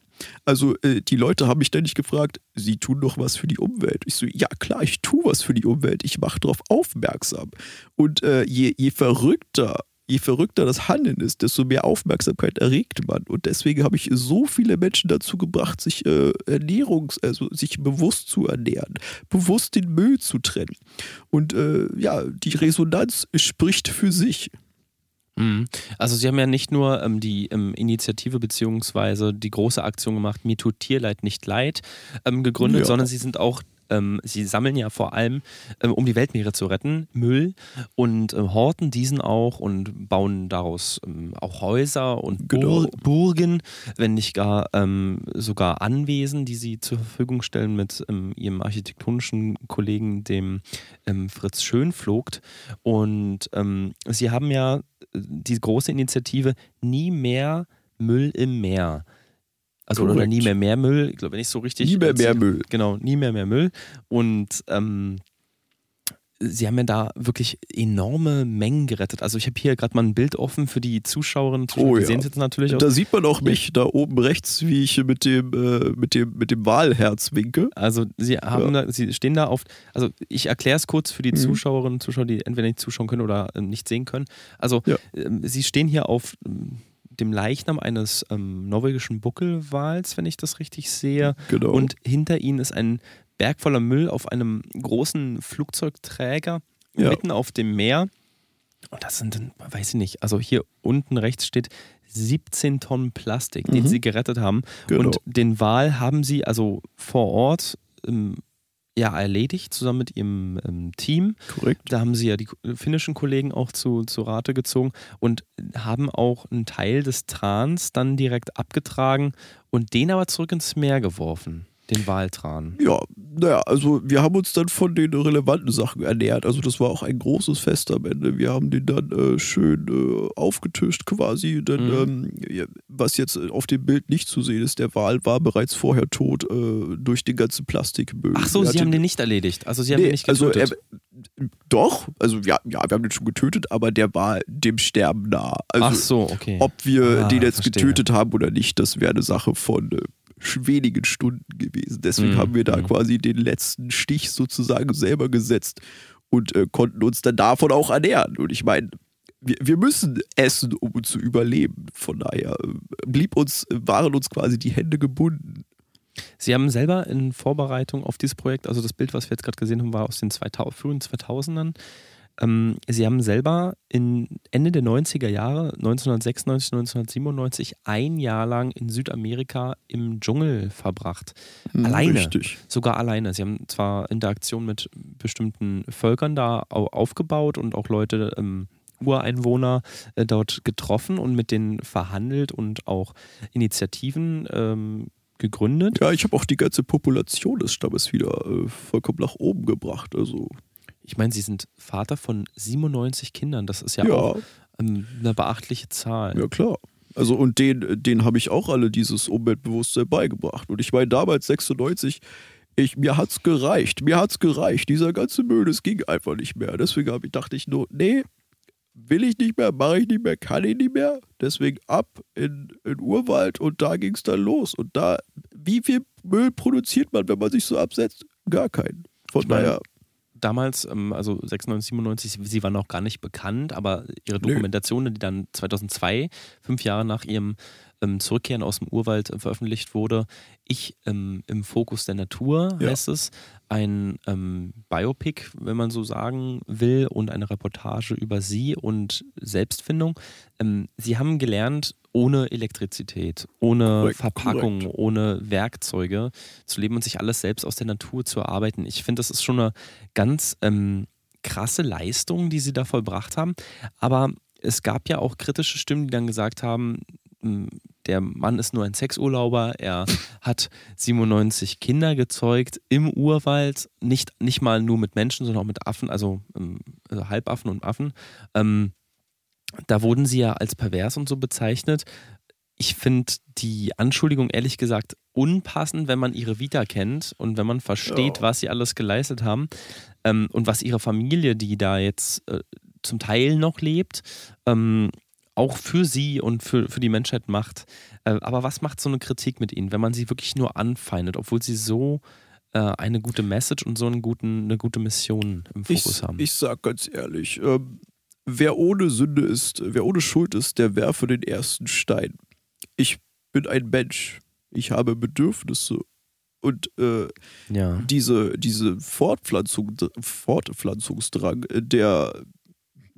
Also äh, die Leute haben mich ständig gefragt, sie tun doch was für die Umwelt. Ich so, ja klar, ich tue was für die Umwelt. Ich mache darauf aufmerksam. Und äh, je, je verrückter, je verrückter das Handeln ist, desto mehr Aufmerksamkeit erregt man. Und deswegen habe ich so viele Menschen dazu gebracht, sich äh, Ernährungs-, also sich bewusst zu ernähren, bewusst den Müll zu trennen. Und äh, ja, die Resonanz spricht für sich. Mhm. Also Sie haben ja nicht nur ähm, die ähm, Initiative beziehungsweise die große Aktion gemacht, Mir tut Tierleid nicht leid, ähm, gegründet, ja. sondern Sie sind auch ähm, sie sammeln ja vor allem, ähm, um die Weltmeere zu retten, Müll und äh, horten diesen auch und bauen daraus ähm, auch Häuser und genau. Burgen, wenn nicht gar ähm, sogar Anwesen, die sie zur Verfügung stellen mit ähm, ihrem architektonischen Kollegen, dem ähm, Fritz Schönflogt. Und sie haben ja die große Initiative Nie mehr Müll im Meer. Also Correct. oder nie mehr mehr Müll, ich glaube nicht so richtig. Nie mehr mehr Müll. Genau, nie mehr mehr Müll. Und ähm, sie haben ja da wirklich enorme Mengen gerettet. Also ich habe hier gerade mal ein Bild offen für die Zuschauerinnen und Zuschauer. Oh, die ja. sehen es jetzt natürlich auch. Da sieht man auch mich da oben rechts, wie ich mit dem, äh, mit dem, mit dem Wahlherz winke. Also sie haben ja. da, sie stehen da auf, also ich erkläre es kurz für die mhm. Zuschauerinnen und Zuschauer, die entweder nicht zuschauen können oder äh, nicht sehen können. Also ja. äh, sie stehen hier auf ähm, dem Leichnam eines ähm, norwegischen Buckelwals, wenn ich das richtig sehe. Genau. Und hinter ihnen ist ein Berg voller Müll auf einem großen Flugzeugträger ja. mitten auf dem Meer. Und das sind, weiß ich nicht, also hier unten rechts steht 17 Tonnen Plastik, mhm. den sie gerettet haben. Genau. Und den Wal haben sie also vor Ort ähm, ja erledigt, zusammen mit ihrem ähm, Team. Korrekt. Da haben sie ja die finnischen Kollegen auch zu, zu Rate gezogen und haben auch einen Teil des Trans dann direkt abgetragen und den aber zurück ins Meer geworfen. Den Waltran. Ja, naja, also wir haben uns dann von den relevanten Sachen ernährt. Also das war auch ein großes Fest am Ende. Wir haben den dann äh, schön äh, aufgetischt quasi. Denn mhm. ähm, was jetzt auf dem Bild nicht zu sehen ist, der Wal war bereits vorher tot äh, durch den ganzen Plastikmüll. Ach so, Sie haben den nicht erledigt. Also Sie haben nee, den nicht getötet. Also er, doch, also ja, ja, wir haben den schon getötet, aber der war dem Sterben nah. Also, Ach so, okay. Ob wir ah, den jetzt verstehe. getötet haben oder nicht, das wäre eine Sache von äh, wenigen Stunden gewesen. Deswegen mhm. haben wir da mhm. quasi den letzten Stich sozusagen selber gesetzt und äh, konnten uns dann davon auch ernähren. Und ich meine, wir, wir müssen essen, um zu überleben. Von daher äh, blieb uns, waren uns quasi die Hände gebunden. Sie haben selber in Vorbereitung auf dieses Projekt, also das Bild, was wir jetzt gerade gesehen haben, war aus den 2000, frühen 2000ern. Ähm, sie haben selber in Ende der 90er Jahre, 1996, 1997, ein Jahr lang in Südamerika im Dschungel verbracht. Hm, alleine. Richtig. Sogar alleine. Sie haben zwar Interaktion mit bestimmten Völkern da aufgebaut und auch Leute, ähm, Ureinwohner äh, dort getroffen und mit denen verhandelt und auch Initiativen ähm, gegründet. Ja, ich habe auch die ganze Population des Stammes wieder äh, vollkommen nach oben gebracht. Also ich meine, Sie sind Vater von 97 Kindern. Das ist ja, ja. auch ähm, eine beachtliche Zahl. Ja, klar. Also und den, den habe ich auch alle dieses Umweltbewusstsein beigebracht. Und ich meine, damals 96, ich, mir hat's gereicht. Mir hat's gereicht. Dieser ganze Müll, das ging einfach nicht mehr. Deswegen ich, dachte ich nur, nee, will ich nicht mehr, mache ich nicht mehr, kann ich nicht mehr. Deswegen ab in, in Urwald und da ging es dann los. Und da, wie viel Müll produziert man, wenn man sich so absetzt? Gar keinen. Von ich daher damals, ähm, also 96, 97, sie war noch gar nicht bekannt, aber ihre Dokumentation, die dann 2002, fünf Jahre nach ihrem ähm, Zurückkehren aus dem Urwald äh, veröffentlicht wurde, Ich ähm, im Fokus der Natur ja. heißt es, ein ähm, Biopic, wenn man so sagen will, und eine Reportage über sie und Selbstfindung. Ähm, sie haben gelernt, ohne Elektrizität, ohne Verpackung, ohne Werkzeuge zu leben und sich alles selbst aus der Natur zu erarbeiten. Ich finde, das ist schon eine ganz ähm, krasse Leistung, die sie da vollbracht haben. Aber es gab ja auch kritische Stimmen, die dann gesagt haben, hm, der Mann ist nur ein Sexurlauber, er hat 97 Kinder gezeugt im Urwald, nicht, nicht mal nur mit Menschen, sondern auch mit Affen, also, ähm, also Halbaffen und Affen. Ähm, da wurden sie ja als pervers und so bezeichnet. Ich finde die Anschuldigung ehrlich gesagt unpassend, wenn man ihre Vita kennt und wenn man versteht, ja. was sie alles geleistet haben ähm, und was ihre Familie, die da jetzt äh, zum Teil noch lebt, ähm, auch für sie und für, für die Menschheit macht. Äh, aber was macht so eine Kritik mit ihnen, wenn man sie wirklich nur anfeindet, obwohl sie so äh, eine gute Message und so einen guten, eine gute Mission im Fokus ich, haben? Ich sag ganz ehrlich, ähm, wer ohne Sünde ist, wer ohne Schuld ist, der werfe den ersten Stein. Ich bin ein Mensch. Ich habe Bedürfnisse. Und äh, Ja. diese, diese Fortpflanzung, Fortpflanzungsdrang, der,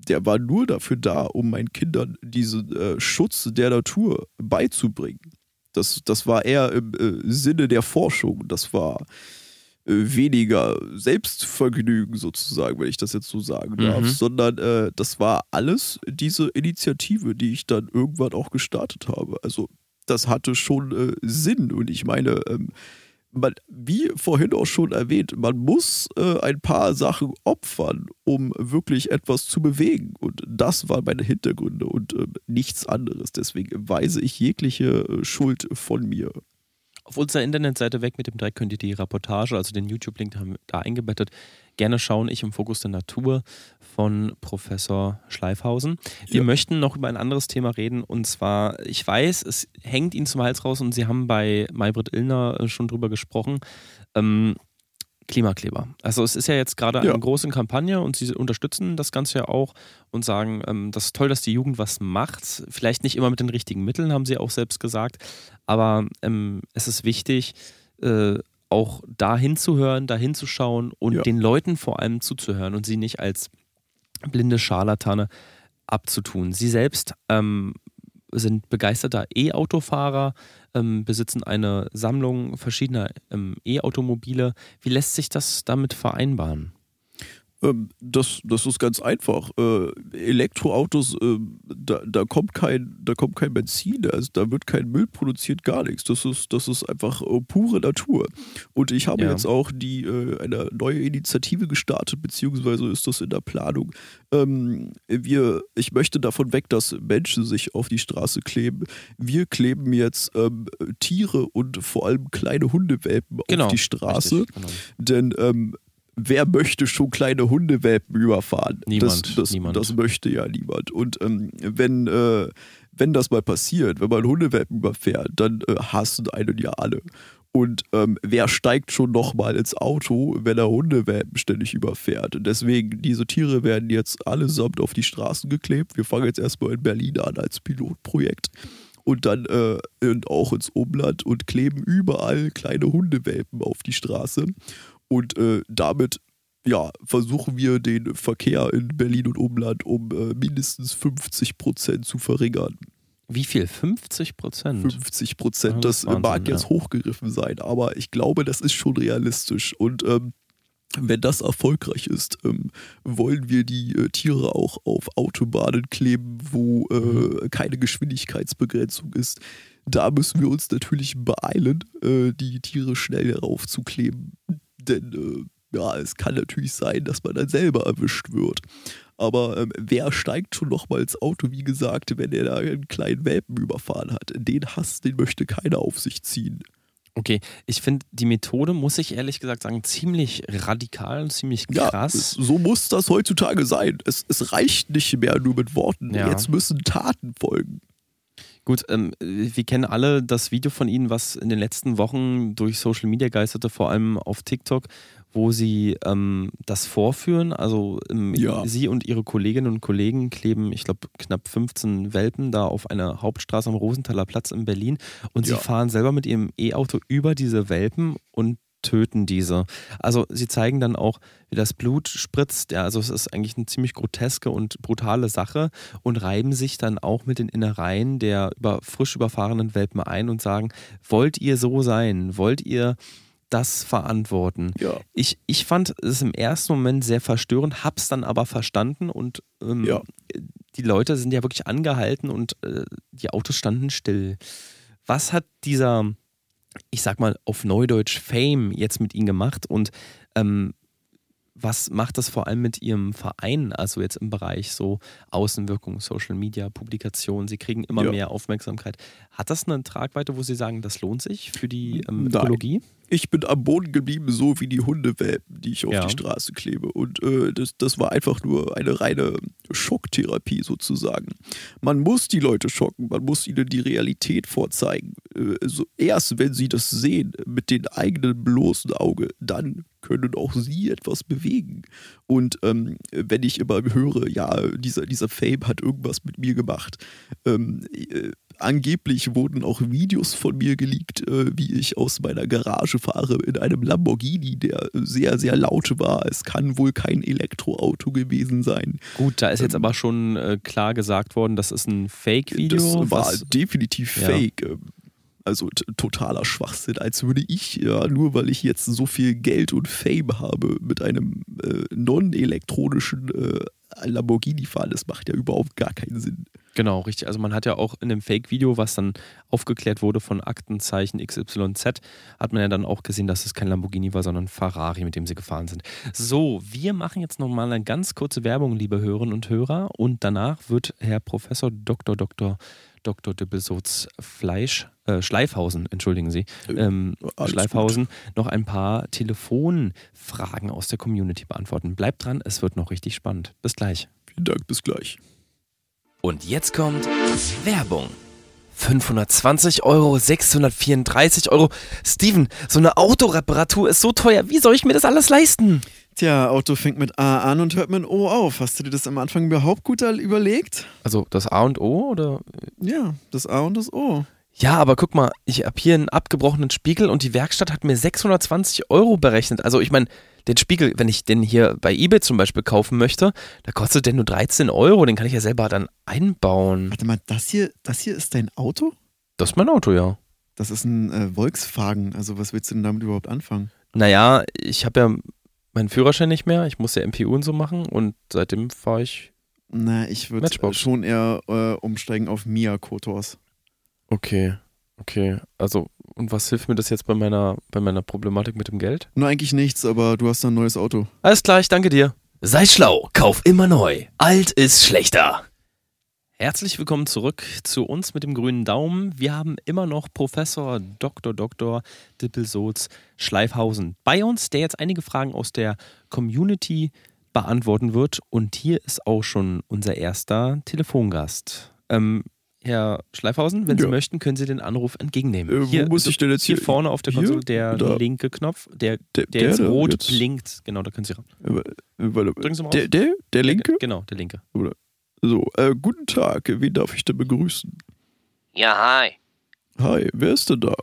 der war nur dafür da, um meinen Kindern diesen äh, Schutz der Natur beizubringen. Das, das war eher im äh, Sinne der Forschung. Das war äh, weniger Selbstvergnügen sozusagen, wenn ich das jetzt so sagen darf, Mhm. sondern äh, das war alles diese Initiative, die ich dann irgendwann auch gestartet habe. Also das hatte schon äh, Sinn und ich meine, ähm, man, wie vorhin auch schon erwähnt, man muss äh, ein paar Sachen opfern, um wirklich etwas zu bewegen. Und das waren meine Hintergründe und äh, nichts anderes. Deswegen weise ich jegliche äh, Schuld von mir. Auf unserer Internetseite weg mit dem Dreck könnt ihr die Reportage, also den YouTube-Link haben wir da eingebettet, gerne schauen. Ich im Fokus der Natur von Professor Schleifhausen. Wir Ja. möchten noch über ein anderes Thema reden und zwar, ich weiß, es hängt Ihnen zum Hals raus und Sie haben bei Maybrit Illner äh, schon drüber gesprochen. Ähm, Klimakleber. Also es ist ja jetzt gerade Ja. eine große Kampagne und sie unterstützen das Ganze ja auch und sagen, ähm, das ist toll, dass die Jugend was macht. Vielleicht nicht immer mit den richtigen Mitteln, haben sie auch selbst gesagt. Aber ähm, es ist wichtig, äh, auch da hinzuhören, da hinzuschauen und Ja. den Leuten vor allem zuzuhören und sie nicht als blinde Scharlatane abzutun. Sie selbst ähm, sind begeisterter E-Autofahrer, ähm, besitzen eine Sammlung verschiedener ähm, E-Automobile. Wie lässt sich das damit vereinbaren? Ähm, das, das ist ganz einfach. Äh, Elektroautos, äh, da, da, kommt kein, da kommt kein Benzin, also da wird kein Müll produziert, gar nichts. Das ist, das ist einfach äh, pure Natur. Und ich habe Ja. jetzt auch die, äh, eine neue Initiative gestartet, beziehungsweise ist das in der Planung. Ähm, wir, ich möchte davon weg, dass Menschen sich auf die Straße kleben. Wir kleben jetzt ähm, Tiere und vor allem kleine Hundewelpen auf die Straße. richtig, genau. Denn ähm, wer möchte schon kleine Hundewelpen überfahren? Niemand, Das, das, niemand. das möchte ja niemand. Und ähm, wenn, äh, wenn das mal passiert, wenn man Hundewelpen überfährt, dann äh, hassen einen ja alle. Und ähm, wer steigt schon nochmal ins Auto, wenn er Hundewelpen ständig überfährt? Und deswegen, diese Tiere werden jetzt allesamt auf die Straßen geklebt. Wir fangen jetzt erstmal in Berlin an als Pilotprojekt und dann äh, und auch ins Umland und kleben überall kleine Hundewelpen auf die Straße. Und äh, damit ja, versuchen wir den Verkehr in Berlin und Umland um äh, mindestens 50 Prozent zu verringern. Wie viel? 50 Prozent? 50 Ja, Prozent, das das, Wahnsinn, mag jetzt ja. hochgegriffen sein, aber ich glaube, das ist schon realistisch. Und ähm, wenn das erfolgreich ist, ähm, wollen wir die äh, Tiere auch auf Autobahnen kleben, wo äh, Mhm. keine Geschwindigkeitsbegrenzung ist. Da müssen wir uns natürlich beeilen, äh, die Tiere schnell darauf zu kleben. Denn äh, ja, es kann natürlich sein, dass man dann selber erwischt wird. Aber ähm, wer steigt schon noch mal ins Auto, wie gesagt, wenn er da einen kleinen Welpen überfahren hat? Den Hass, den möchte keiner auf sich ziehen. Okay, ich finde die Methode, muss ich ehrlich gesagt sagen, ziemlich radikal und ziemlich Ja, krass. es, so muss das heutzutage sein. Es, es reicht nicht mehr nur mit Worten. Ja. Jetzt müssen Taten folgen. Gut, ähm, wir kennen alle das Video von Ihnen, was in den letzten Wochen durch Social Media geisterte, vor allem auf TikTok, wo Sie ähm, das vorführen. Also ähm, Ja. Sie und Ihre Kolleginnen und Kollegen kleben, ich glaube, knapp 15 Welpen da auf einer Hauptstraße am Rosenthaler Platz in Berlin und Sie Ja. fahren selber mit Ihrem E-Auto über diese Welpen und töten diese. Also sie zeigen dann auch, wie das Blut spritzt. Ja, also es ist eigentlich eine ziemlich groteske und brutale Sache und reiben sich dann auch mit den Innereien der über, frisch überfahrenen Welpen ein und sagen, wollt ihr so sein? Wollt ihr das verantworten? Ja. Ich, ich fand es im ersten Moment sehr verstörend, hab's dann aber verstanden und ähm, Ja. die Leute sind ja wirklich angehalten und äh, die Autos standen still. Was hat dieser, ich sag mal auf Neudeutsch, Fame jetzt mit ihnen gemacht und ähm, was macht das vor allem mit Ihrem Verein, also jetzt im Bereich so Außenwirkung, Social Media, Publikation? Sie kriegen immer Ja. mehr Aufmerksamkeit. Hat das eine Tragweite, wo Sie sagen, das lohnt sich für die ähm, Nein. Ich bin am Boden geblieben, so wie die Hundewelpen, die ich auf Ja. die Straße klebe. Und äh, das, das war einfach nur eine reine Schocktherapie sozusagen. Man muss die Leute schocken, man muss ihnen die Realität vorzeigen. Äh, so erst wenn sie das sehen mit dem eigenen bloßen Auge, dann können auch sie etwas bewegen. Und ähm, wenn ich immer höre, ja, dieser, dieser Fame hat irgendwas mit mir gemacht, ähm, äh, angeblich wurden auch Videos von mir geleakt, äh, wie ich aus meiner Garage fahre in einem Lamborghini, der sehr, sehr laut war. Es kann wohl kein Elektroauto gewesen sein. Gut, da ist jetzt ähm, aber schon äh, klar gesagt worden, das ist ein Fake-Video. Das war definitiv ja. fake. Also totaler Schwachsinn, als würde ich, ja, nur weil ich jetzt so viel Geld und Fame habe, mit einem äh, non-elektronischen äh, Lamborghini fahren. Das macht ja überhaupt gar keinen Sinn. Genau, richtig. Also man hat ja auch in dem Fake-Video, was dann aufgeklärt wurde von Aktenzeichen XYZ, hat man ja dann auch gesehen, dass es kein Lamborghini war, sondern Ferrari, mit dem sie gefahren sind. So, wir machen jetzt nochmal eine ganz kurze Werbung, liebe Hörerinnen und Hörer. Und danach wird Herr Professor Dr. Dr. Dr. Düppelsots Fleisch, äh, Schleifhausen, entschuldigen Sie, äh, ähm, Schleifhausen, gut. noch ein paar Telefonfragen aus der Community beantworten. Bleibt dran, es wird noch richtig spannend. Bis gleich. Vielen Dank, bis gleich. Und jetzt kommt Werbung. 520 Euro, 634 Euro. Steven, so eine Autoreparatur ist so teuer. Wie soll ich mir das alles leisten? Tja, Auto fängt mit A an und hört mit O auf. Hast du dir das am Anfang überhaupt gut überlegt? Also das A und O oder? Ja, das A und das O. Ja, aber guck mal, ich habe hier einen abgebrochenen Spiegel und die Werkstatt hat mir 620 Euro berechnet. Also ich meine, den Spiegel, wenn ich den hier bei eBay zum Beispiel kaufen möchte, da kostet der nur 13 Euro. Den kann ich ja selber dann einbauen. Warte mal, das hier, das hier ist dein Auto? Das ist mein Auto, ja. Das ist ein äh, Volkswagen. Also was willst du denn damit überhaupt anfangen? Naja, ich habe ja meinen Führerschein nicht mehr. Ich muss ja MPU und so machen und seitdem fahre ich. Na, ich würde schon eher äh, umsteigen auf Mia Kotors. Okay, okay. Also, und was hilft mir das jetzt bei meiner, bei meiner Problematik mit dem Geld? Nur eigentlich nichts, aber du hast ein neues Auto. Alles klar, ich danke dir. Sei schlau, kauf immer neu. Alt ist schlechter. Herzlich willkommen zurück zu uns mit dem grünen Daumen. Wir haben immer noch Professor Dr. Dr. Dippelsoz Schleifhausen bei uns, der jetzt einige Fragen aus der Community beantworten wird. Und hier ist auch schon unser erster Telefongast. Ähm, Herr Schleifhausen, wenn ja. Sie möchten, können Sie den Anruf entgegennehmen. Äh, hier, wo muss ich denn jetzt hier? Hier vorne auf der Konsole, der da. linke Knopf, der, der, der, jetzt rot jetzt. blinkt. Genau, da können Sie ran. Äh, Drücken Sie mal auf. Der, der, der linke? Genau, der linke. Oder? So, äh, guten Tag, wen darf ich denn begrüßen? Ja, hi. Hi, wer ist denn da?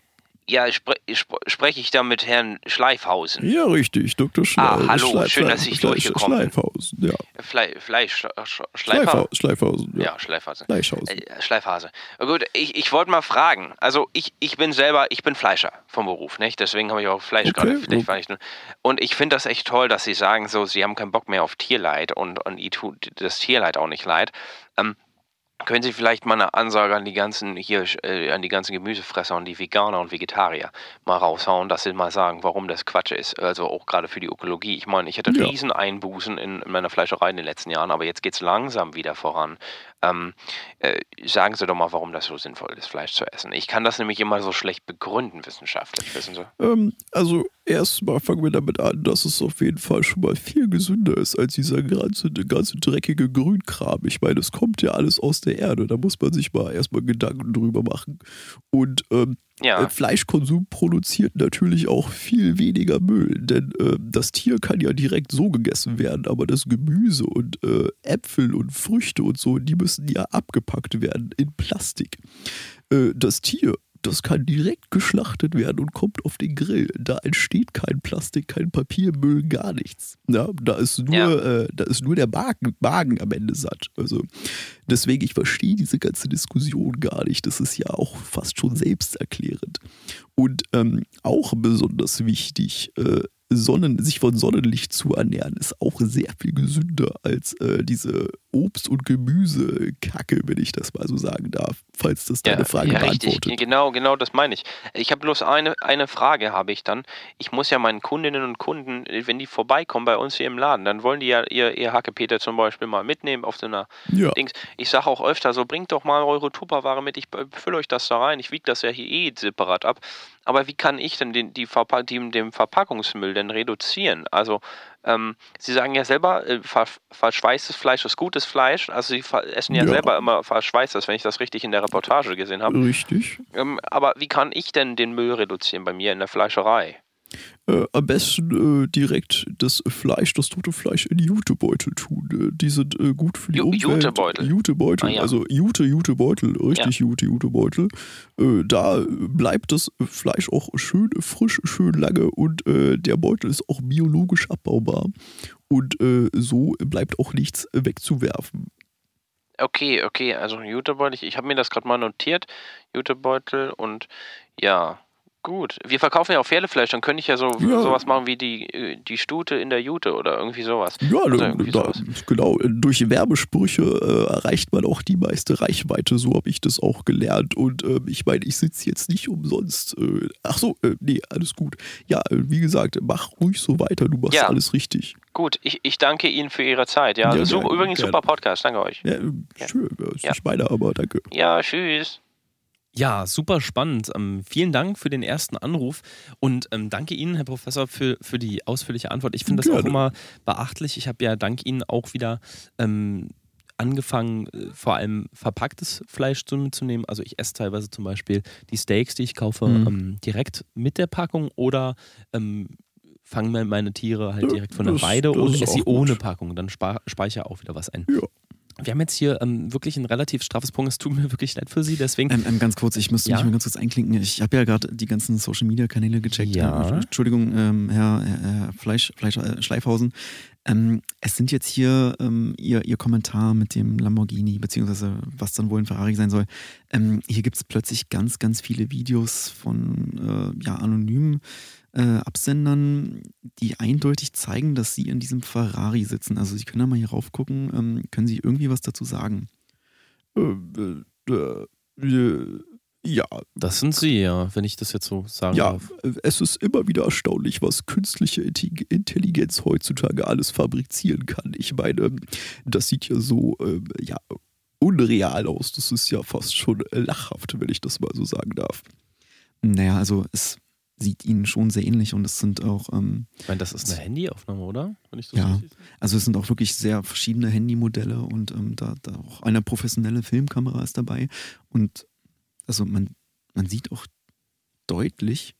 Ja, spre spre spreche ich da mit Herrn Schleifhausen? Ja, richtig, Dr. Schleif Ah, hallo, Schleif schön, dass ich Schleif durchgekommen bin. Schleifhausen, ja. Fle Fleisch, Schleifhausen. Schleifhausen, ja. ja Schleifhausen. Äh, Schleifhase. Gut, ich, ich wollte mal fragen, also ich, ich bin selber, ich bin Fleischer vom Beruf, nicht? Deswegen habe ich auch Fleisch okay, gerade. Okay. Und ich finde das echt toll, dass Sie sagen so, Sie haben keinen Bock mehr auf Tierleid und, und Ihnen tut das Tierleid auch nicht leid. Ähm, können Sie vielleicht mal eine Ansage an die ganzen hier, äh, an die ganzen Gemüsefresser und die Veganer und Vegetarier mal raushauen, dass sie mal sagen, warum das Quatsch ist. Also auch gerade für die Ökologie. Ich meine, ich hatte ja. riesen Einbußen in, in, meiner Fleischerei in den letzten Jahren, aber jetzt geht es langsam wieder voran. Ähm, äh, sagen Sie doch mal, warum das so sinnvoll ist, Fleisch zu essen. Ich kann das nämlich immer so schlecht begründen wissenschaftlich, wissen Sie? Ähm, also erstmal fangen wir damit an, dass es auf jeden Fall schon mal viel gesünder ist als dieser ganze, ganze dreckige Grünkram. Ich meine, es kommt ja alles aus der Erde. Da muss man sich mal erstmal Gedanken drüber machen. Und ähm, ja. Äh, Fleischkonsum produziert natürlich auch viel weniger Müll, denn äh, das Tier kann ja direkt so gegessen werden, aber das Gemüse und äh, Äpfel und Früchte und so, die müssen ja abgepackt werden in Plastik. Äh, das Tier das kann direkt geschlachtet werden und kommt auf den Grill. Da entsteht kein Plastik, kein Papiermüll, gar nichts. Ja, da ist nur, ja. äh, da ist nur der Magen, Magen am Ende satt. Also deswegen, ich verstehe diese ganze Diskussion gar nicht. Das ist ja auch fast schon selbsterklärend. Und ähm, auch besonders wichtig, äh, Sonnen, sich von Sonnenlicht zu ernähren, ist auch sehr viel gesünder als äh, diese Obst- und Gemüsekacke, wenn ich das mal so sagen darf, falls das deine ja, Frage ja, beantwortet. Richtig. Genau, genau, das meine ich. Ich habe bloß eine, eine Frage, habe ich dann. Ich muss ja meinen Kundinnen und Kunden, wenn die vorbeikommen bei uns hier im Laden, dann wollen die ja ihr, ihr Hackepeter zum Beispiel mal mitnehmen auf so einer ja. Dings. Ich sage auch öfter so, bringt doch mal eure Tupperware mit, ich fülle euch das da rein. Ich wiege das ja hier eh separat ab. Aber wie kann ich denn den, die Verpa die, den Verpackungsmüll denn reduzieren? Also, ähm, Sie sagen ja selber, äh, ver verschweißtes Fleisch ist gutes Fleisch. Also Sie essen ja, ja, selber immer verschweißtes, wenn ich das richtig in der Reportage gesehen habe. Richtig. Ähm, aber wie kann ich denn den Müll reduzieren bei mir in der Fleischerei? Äh, am besten äh, direkt das Fleisch, das tote Fleisch in Jutebeutel tun. Äh, die sind äh, gut für die Ju Umwelt. Jutebeutel. Jutebeutel, Ah, ja. also Jute, Jutebeutel, richtig Jute, Jutebeutel. Äh, da bleibt das Fleisch auch schön frisch, schön lange und äh, der Beutel ist auch biologisch abbaubar. Und so bleibt auch nichts wegzuwerfen. Okay, okay, also Jutebeutel, ich, ich habe mir das gerade mal notiert. Jutebeutel und ja, gut. Wir verkaufen ja auch Pferdefleisch, dann könnte ich ja so Ja. sowas machen wie die, äh, die Stute in der Jute oder irgendwie sowas. Ja, Also irgendwie da, sowas. genau. Durch Werbesprüche äh, erreicht man auch die meiste Reichweite. So habe ich das auch gelernt. Und ähm, ich meine, ich sitze jetzt nicht umsonst. Äh, ach so, äh, nee, alles gut. Ja, äh, wie gesagt, mach ruhig so weiter. Du machst Ja. alles richtig. Gut, ich, ich danke Ihnen für Ihre Zeit. Ja, Ja, so, gerne, übrigens gerne. super Podcast, danke euch. Ja, äh, schön. Ist nicht meiner, aber danke. Ja, tschüss. Ja, super spannend. Ähm, vielen Dank für den ersten Anruf und ähm, danke Ihnen, Herr Professor, für, für die ausführliche Antwort. Ich finde das auch Gerne. immer beachtlich. Ich habe ja dank Ihnen auch wieder ähm, angefangen, äh, vor allem verpacktes Fleisch zu, mitzunehmen. Also ich esse teilweise zum Beispiel die Steaks, die ich kaufe, Mhm. ähm, direkt mit der Packung oder ähm, fange mir meine Tiere halt direkt von der das- Weide und esse sie auch ohne Packung. Dann spar, speichere auch wieder was ein. Ja. Wir haben jetzt hier ähm, wirklich ein relativ straffes Punkt. Es tut mir wirklich leid für Sie, deswegen Ähm, ähm, ganz kurz, ich müsste Ja? mich mal ganz kurz einklinken. Ich habe ja gerade die ganzen Social Media Kanäle gecheckt. Ja. Ähm, Entschuldigung, ähm, Herr, Herr, Fleisch, Fleisch, äh, Schleifhausen. Ähm, es sind jetzt hier ihr, ihr Kommentar mit dem Lamborghini, beziehungsweise was dann wohl ein Ferrari sein soll. Hier gibt es plötzlich ganz, ganz viele Videos von äh, ja, anonymen äh, Absendern, die eindeutig zeigen, dass sie in diesem Ferrari sitzen. Also Sie können da mal hier raufgucken. Ähm, können Sie irgendwie was dazu sagen? Äh, äh, äh, ja, das sind Sie, ja, wenn ich das jetzt so sagen ja, darf. es ist immer wieder erstaunlich, was künstliche Intelligenz heutzutage alles fabrizieren kann. Ich meine, das sieht ja so ähm, ja, unreal aus. Das ist ja fast schon lachhaft, wenn ich das mal so sagen darf. Naja, also es sieht ihnen schon sehr ähnlich und es sind auch, ähm, Ich meine, das ist eine Handyaufnahme, oder? Wenn ich das Ja. also es sind auch wirklich sehr verschiedene Handymodelle und ähm, da, da auch eine professionelle Filmkamera ist dabei. Und also man, man sieht auch deutlich,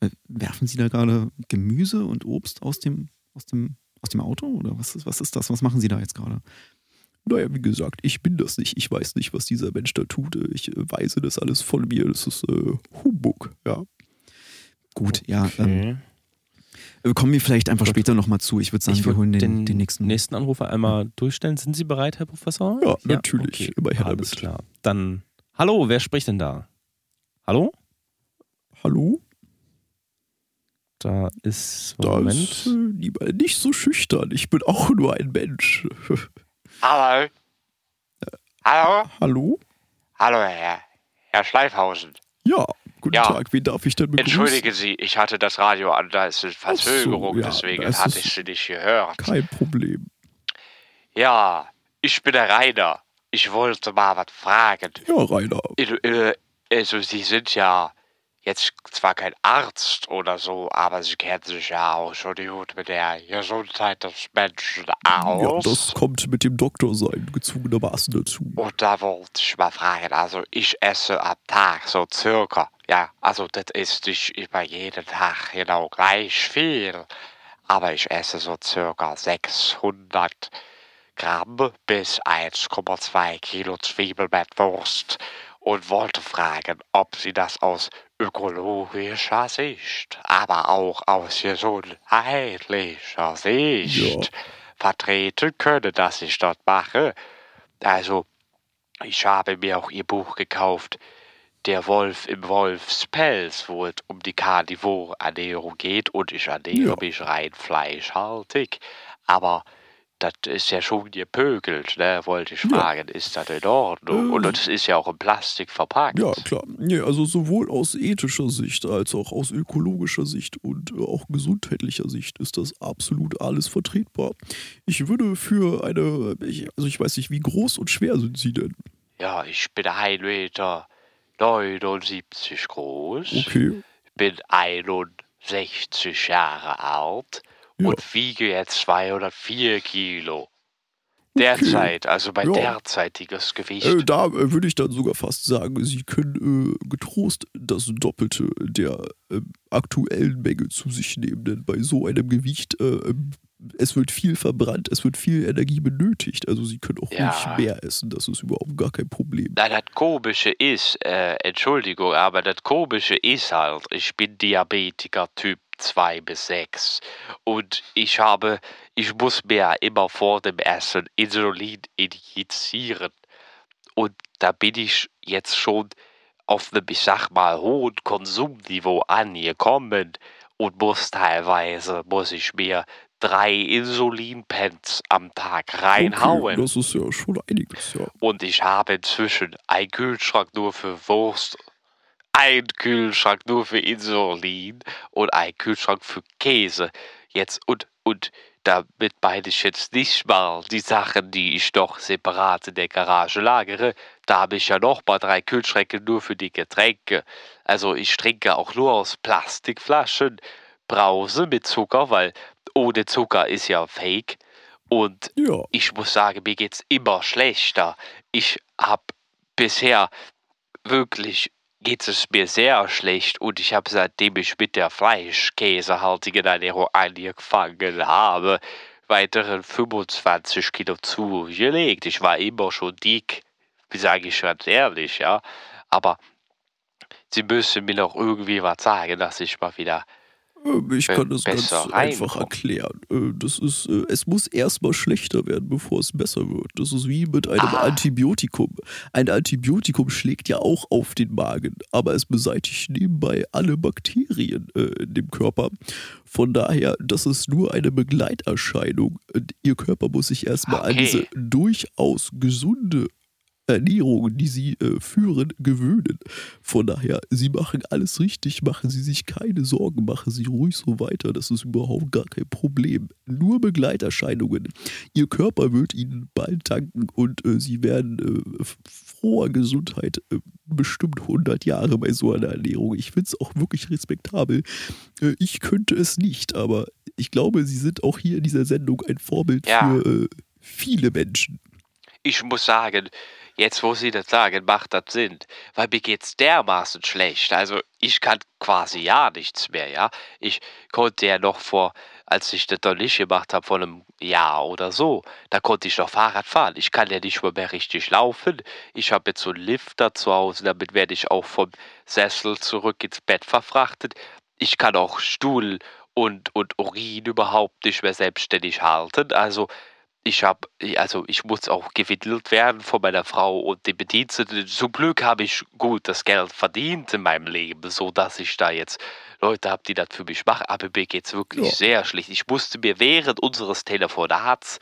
äh, werfen sie da gerade Gemüse und Obst aus dem, aus dem, aus dem Auto? Oder was ist, was ist das? Was machen sie da jetzt gerade? Naja, wie gesagt, ich bin das nicht. Ich weiß nicht, was dieser Mensch da tut. Ich äh, weise das alles von mir. Das ist äh, Humbug, ja. Gut, ja. Ähm, äh, kommen wir vielleicht einfach Gut. später nochmal zu. Ich würde sagen, ich wir holen den, den, den nächsten. nächsten Anrufer einmal durchstellen. Sind Sie bereit, Herr Professor? Ja, natürlich. Immer her Alles damit. klar. Dann, hallo, wer spricht denn da? Hallo? Hallo? Da ist, Da Moment. ist äh, nicht so schüchtern. Ich bin auch nur ein Mensch. Hallo. Hallo? Hallo? Hallo, Herr, Herr Schleifhausen. Ja, guten Ja. Tag. Wen darf ich denn begrüßen? Entschuldigen Sie, ich hatte das Radio an, da ist eine Verzögerung, ja, deswegen hatte ich Sie nicht gehört. Kein Problem. Ja, ich bin der Rainer. Ich wollte mal was fragen. Ja, Rainer. Äh, äh, Also, Sie sind ja jetzt zwar kein Arzt oder so, aber Sie kennen sich ja auch schon gut mit der Gesundheit des Menschen Ja, aus. das kommt mit dem Doktor sein gezwungenermaßen dazu. Und da wollte ich mal fragen, also ich esse am Tag so circa, ja, also das ist nicht immer jeden Tag genau gleich viel, aber ich esse so circa 600 Gramm bis 1,2 Kilo Zwiebel mit Wurst und wollte fragen, ob Sie das aus ökologischer Sicht, aber auch aus gesundheitlicher Sicht vertreten können, dass ich das mache. Also, ich habe mir auch Ihr Buch gekauft, Der Wolf im Wolfspelz, wo es um die Karnivore-Ernährung geht und ich ernähre Ja. mich rein fleischhaltig. Aber das ist ja schon gepökelt, ne? Wollte ich Ja. fragen, ist das in Ordnung? Äh, Und das ist ja auch in Plastik verpackt. Ja, klar. Nee, also sowohl aus ethischer Sicht als auch aus ökologischer Sicht und äh, auch gesundheitlicher Sicht ist das absolut alles vertretbar. Ich würde für eine, ich, also ich weiß nicht, wie groß und schwer sind Sie denn? Ja, ich bin 1,79 Meter 79 groß. Okay. bin 61 Jahre alt Ja. und wiege jetzt 204 Kilo. Derzeit, also bei Ja. derzeitiges Gewicht. Äh, da äh, würde ich dann sogar fast sagen, Sie können äh, getrost das Doppelte der äh, aktuellen Menge zu sich nehmen, denn bei so einem Gewicht, äh, ähm, es wird viel verbrannt, es wird viel Energie benötigt. Also Sie können auch Ja. ruhig mehr essen, das ist überhaupt gar kein Problem. Na, das Komische ist, äh, Entschuldigung, aber das Komische ist halt, ich bin Diabetiker 2 bis 6 und ich habe, ich muss mir immer vor dem Essen Insulin injizieren und da bin ich jetzt schon auf einem, ich sag mal, hohen Konsumniveau angekommen und muss teilweise, muss ich mir drei Insulinpens am Tag reinhauen. Okay, das ist ja schon einiges, ja. Und ich habe inzwischen einen Kühlschrank nur für Wurst, einen Kühlschrank nur für Insulin und einen Kühlschrank für Käse. Jetzt und und damit meine ich jetzt nicht mal die Sachen, die ich doch separat in der Garage lagere. Da habe ich ja noch mal drei Kühlschränke nur für die Getränke. Also ich trinke auch nur aus Plastikflaschen, Brause mit Zucker, weil ohne Zucker ist ja Fake. Und Ja, ich muss sagen, mir geht's immer schlechter. Ich hab bisher wirklich geht es mir sehr schlecht und ich habe seitdem ich mit der fleischkäsehaltigen Ernährung angefangen habe, weitere 25 Kilo zugelegt. Ich war immer schon dick, sage ich ganz ehrlich, ja. Aber sie müssen mir noch irgendwie was sagen, dass ich mal wieder ich Be- kann das ganz einfach erklären. Äh, Das ist, äh, es muss erstmal schlechter werden, bevor es besser wird. Das ist wie mit einem Ah. Antibiotikum. Ein Antibiotikum schlägt ja auch auf den Magen, aber es beseitigt nebenbei alle Bakterien äh, in dem Körper. Von daher, das ist nur eine Begleiterscheinung. Ihr Körper muss sich erstmal an Okay. diese durchaus gesunde Ernährung, die sie äh, führen, gewöhnen. Von daher, sie machen alles richtig, machen sie sich keine Sorgen, machen sie ruhig so weiter. Das ist überhaupt gar kein Problem. Nur Begleiterscheinungen. Ihr Körper wird ihnen bald danken und äh, sie werden äh, froher Gesundheit äh, bestimmt 100 Jahre bei so einer Ernährung. Ich finde es auch wirklich respektabel. Äh, ich könnte es nicht, aber ich glaube, sie sind auch hier in dieser Sendung ein Vorbild Ja. für äh, viele Menschen. ich muss sagen, jetzt wo Sie das sagen, macht das Sinn. Weil mir geht's dermaßen schlecht. Also ich kann quasi ja nichts mehr, ja. Ich konnte ja noch vor, als ich das noch nicht gemacht habe, vor einem Jahr oder so, da konnte ich noch Fahrrad fahren. Ich kann ja nicht mal mehr richtig laufen. Ich habe jetzt so einen Lifter zu Hause, damit werde ich auch vom Sessel zurück ins Bett verfrachtet. Ich kann auch Stuhl und, und Urin überhaupt nicht mehr selbstständig halten. Also ich habe, also ich muss auch gewittelt werden von meiner Frau und den Bediensteten. Zum Glück habe ich gut das Geld verdient in meinem Leben, so dass ich da jetzt Leute habe, die das für mich machen. Aber mir geht's wirklich Ja. sehr schlecht. Ich musste mir während unseres Telefonats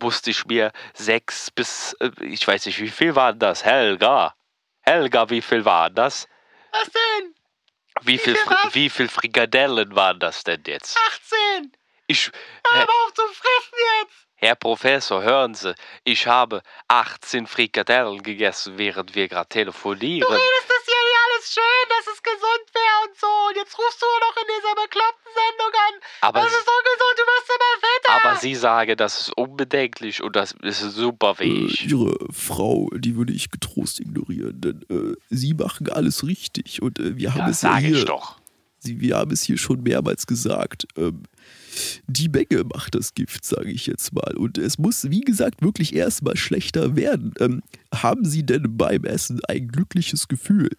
musste ich mir sechs bis, äh, ich weiß nicht, wie viel waren das? Helga, Helga, wie viel waren das? Was denn? Wie viel, viel wie viel Frikadellen waren das denn jetzt? 18! Ich, Hör auf zu fressen jetzt! Herr Professor, hören Sie, ich habe 18 Frikadellen gegessen, während wir gerade telefonieren. Du redest das hier nicht alles schön, dass es gesund wäre und so. Und jetzt rufst du noch in dieser bekloppten Sendung an. Aber, das ist so gesund, du wirst immer fetter. aber Sie sagen, das ist unbedenklich und das ist super Äh, wenig. ihre Frau, die würde ich getrost ignorieren, denn äh, sie machen alles richtig und äh, wir haben Ja, es ja sag ich hier, doch. Sie, wir haben es hier schon mehrmals gesagt. Ähm, die Menge macht das Gift, sage ich jetzt mal. Und es muss, wie gesagt, wirklich erstmal schlechter werden. Ähm, haben Sie denn beim Essen ein glückliches Gefühl?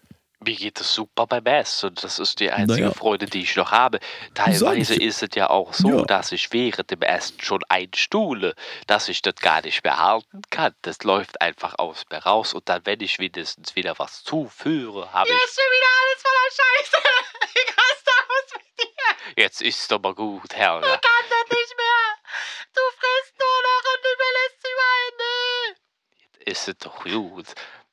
Mir geht es super beim Essen. Das ist die einzige Naja. Freude, die ich noch habe. Teilweise ist es ja auch so, Ja. dass ich während dem Essen schon einstuhle, dass ich das gar nicht mehr halten kann. Das läuft einfach aus mir raus und dann, wenn ich wenigstens wieder was zuführe, habe Hier ich. ist schon wieder alles voller Scheiße. Ich raste aus mit dir. Jetzt ist aber gut, Helga. Ich kann das nicht mehr. Du frisst nur noch und überlässt überall Müll. ist es doch gut.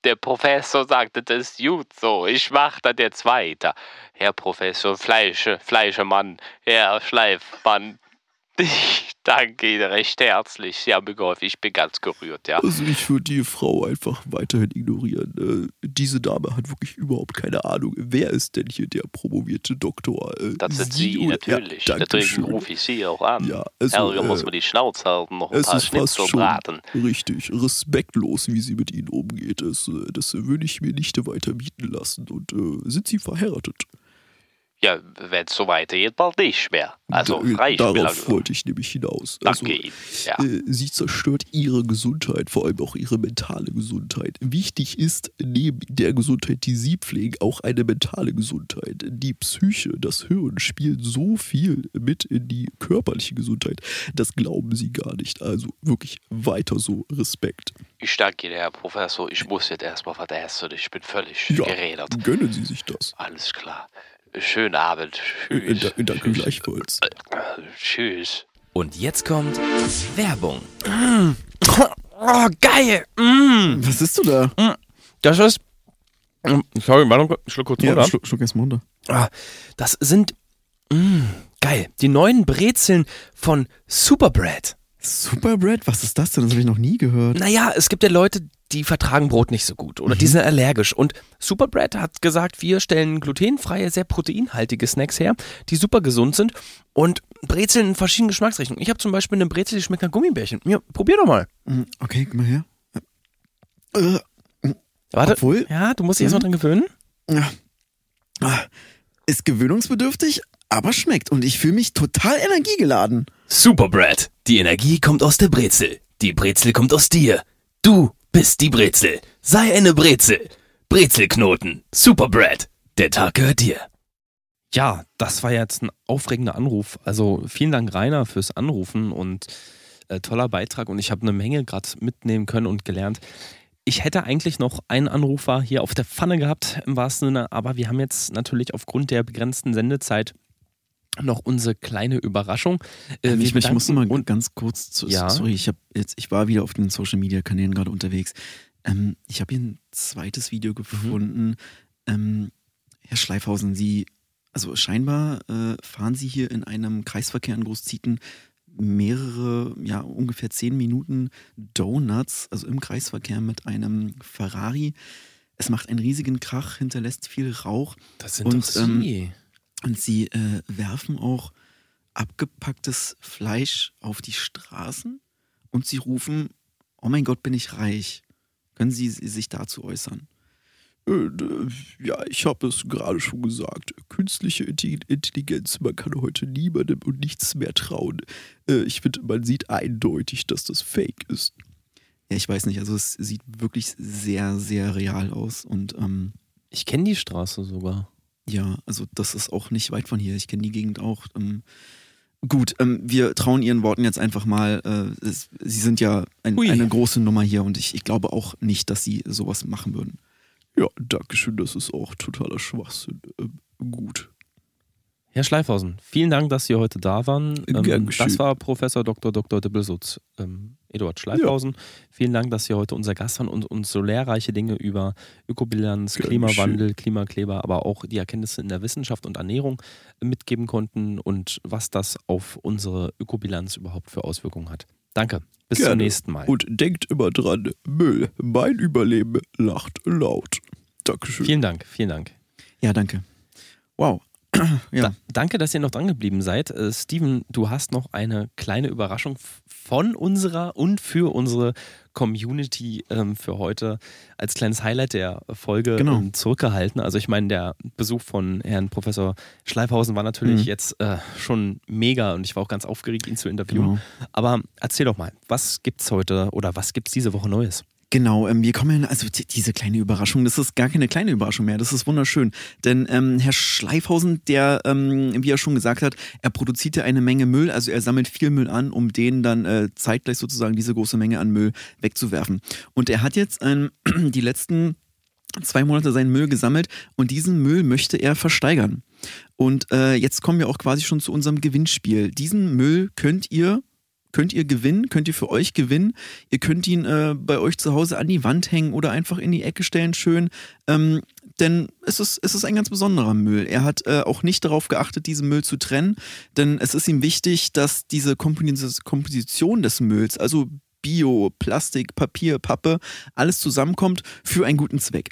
Der Professor sagte, das ist gut so. Ich mach das jetzt weiter. Herr Professor Fleische, Fleischemann, Herr Schleifmann, Ich danke Ihnen recht herzlich. Sie haben mir geholfen. Ich bin ganz gerührt, ja. Also ich würde die Frau einfach weiterhin ignorieren. Äh, diese Dame hat wirklich überhaupt keine Ahnung. Wer ist denn hier der promovierte Doktor? Äh, Das sind Sie, oder- natürlich. Ja, Deswegen rufe ich Sie auch an. Ja, also, muss äh, man die Schnauze halten, noch ein Es paar ist fast Schnitzel schon braten. richtig respektlos, wie sie mit ihnen umgeht. Das, äh, das würde ich mir nicht weiter bieten lassen. Und äh, sind sie verheiratet? Ja, wenn es so weitergeht, bald nicht mehr. Also Da- reicht Darauf wollte ich nämlich hinaus. Danke Also, Ihnen. Ja. äh, sie zerstört ihre Gesundheit, vor allem auch ihre mentale Gesundheit. Wichtig ist neben der Gesundheit, die sie pflegen, auch eine mentale Gesundheit. Die Psyche, das Hirn spielt so viel mit in die körperliche Gesundheit. Das glauben sie gar nicht. Also wirklich weiter so Respekt. Ich danke Ihnen, Herr Professor. Ich muss jetzt erstmal was essen. Ich bin völlig Ja, gerädert. gönnen Sie sich das. Alles klar. Schönen Abend. Äh, Tschüss. da- Danke gleichfalls. Äh, Tschüss. Und jetzt kommt Werbung. Oh, geil. Mm. Was isst du da? Das ist. Mm, Sorry, warte, ich schluck kurz Ja, runter. schluck, schluck erst mal runter. Ah, das sind. Mm, geil. Die neuen Brezeln von Superbread. Superbread? Was ist das denn? Das habe ich noch nie gehört. Naja, es gibt ja Leute, die vertragen Brot nicht so gut oder die sind allergisch. Und Superbread hat gesagt, wir stellen glutenfreie, sehr proteinhaltige Snacks her, die super gesund sind und Brezeln in verschiedenen Geschmacksrichtungen. Ich habe zum Beispiel eine Brezel, die schmeckt nach Gummibärchen. Ja, probier doch mal. Mhm, Okay, gib mal her. Äh, Warte. Obwohl- Ja, du musst dich erst mal dran gewöhnen. ja. Ist gewöhnungsbedürftig, aber schmeckt. Und ich fühle mich total energiegeladen. Superbread. Die Energie kommt aus der Brezel. Die Brezel kommt aus dir. Du bist die Brezel. Sei eine Brezel. Brezelknoten. Superbread. Der Tag gehört dir. Ja, das war jetzt ein aufregender Anruf. Also vielen Dank, Rainer, fürs Anrufen und äh, toller Beitrag. Und ich habe eine Menge gerade mitnehmen können und gelernt. Ich hätte eigentlich noch einen Anrufer hier auf der Pfanne gehabt, im wahrsten Sinne, aber wir haben jetzt natürlich aufgrund der begrenzten Sendezeit noch unsere kleine Überraschung. Äh, ich, ich muss mal ganz kurz, zu, Ja. sorry, ich, hab jetzt, ich war wieder auf den Social Media Kanälen gerade unterwegs. Ähm, ich habe hier ein zweites Mhm. Video gefunden. Ähm, Herr Schleifhausen, Sie, also scheinbar äh, fahren Sie hier in einem Kreisverkehr in Großzieten mehrere, ja, ungefähr zehn Minuten Donuts, also im Kreisverkehr mit einem Ferrari. Es macht einen riesigen Krach, hinterlässt viel Rauch. das sind und, doch ähm, Sie. Und sie äh, werfen auch abgepacktes Fleisch auf die Straßen und sie rufen, oh mein Gott, bin ich reich. Können Sie sich dazu äußern? Äh, Ja, ich habe es gerade schon gesagt. Künstliche Intelli- Intelligenz, man kann heute niemandem und nichts mehr trauen. Äh, Ich finde, man sieht eindeutig, dass das Fake ist. Ja, ich weiß nicht, also es sieht wirklich sehr, sehr real aus und ähm, Ich kenne die Straße sogar. Ja, also das ist auch nicht weit von hier. Ich kenne die Gegend auch. Ähm, gut, ähm, wir trauen Ihren Worten jetzt einfach mal. Äh, es, Sie sind ja ein, eine große Nummer hier und ich, ich glaube auch nicht, dass Sie sowas machen würden. Ja, danke schön. Das ist auch totaler Schwachsinn. Ähm, gut. Herr Schleifhausen, vielen Dank, dass Sie heute da waren. Ähm, das war Professor Dr. Dr. Dibbelsutz, ähm, Eduard Schleifhausen. Vielen Dank, dass Sie heute unser Gast waren und uns so lehrreiche Dinge über Ökobilanz, Gern Klimawandel, Klimakleber, aber auch die Erkenntnisse in der Wissenschaft und Ernährung äh, mitgeben konnten und was das auf unsere Ökobilanz überhaupt für Auswirkungen hat. Danke. Bis zum Gerne. nächsten Mal. Und denkt immer dran, Müll, mein Überleben lacht laut. Dankeschön. Vielen Dank, vielen Dank. Ja, danke. Wow. ja. Da, danke, dass ihr noch dran geblieben seid. Äh, Steven, du hast noch eine kleine Überraschung von unserer und für unsere Community ähm, für heute als kleines Highlight der Folge Genau. ähm, zurückgehalten. Also ich meine, der Besuch von Herrn Professor Schleifhausen war natürlich Mhm. jetzt äh, schon mega und ich war auch ganz aufgeregt, ihn zu interviewen. Genau. Aber erzähl doch mal, was gibt's heute oder was gibt's diese Woche Neues? Genau, ähm, wir kommen, also die- diese kleine Überraschung, das ist gar keine kleine Überraschung mehr, das ist wunderschön. Denn ähm, Herr Schleifhausen, der, ähm, wie er schon gesagt hat, er produziert ja eine Menge Müll, also er sammelt viel Müll an, um den dann äh, zeitgleich sozusagen diese große Menge an Müll wegzuwerfen. Und er hat jetzt ähm, die letzten zwei Monate seinen Müll gesammelt und diesen Müll möchte er versteigern. Und äh, jetzt kommen wir auch quasi schon zu unserem Gewinnspiel. Diesen Müll könnt ihr könnt ihr gewinnen, könnt ihr für euch gewinnen. Ihr könnt ihn äh, bei euch zu Hause an die Wand hängen oder einfach in die Ecke stellen, schön. Ähm, denn es ist, es ist ein ganz besonderer Müll. Er hat äh, auch nicht darauf geachtet, diesen Müll zu trennen, denn es ist ihm wichtig, dass diese Komposition des Mülls, also Bio, Plastik, Papier, Pappe, alles zusammenkommt für einen guten Zweck.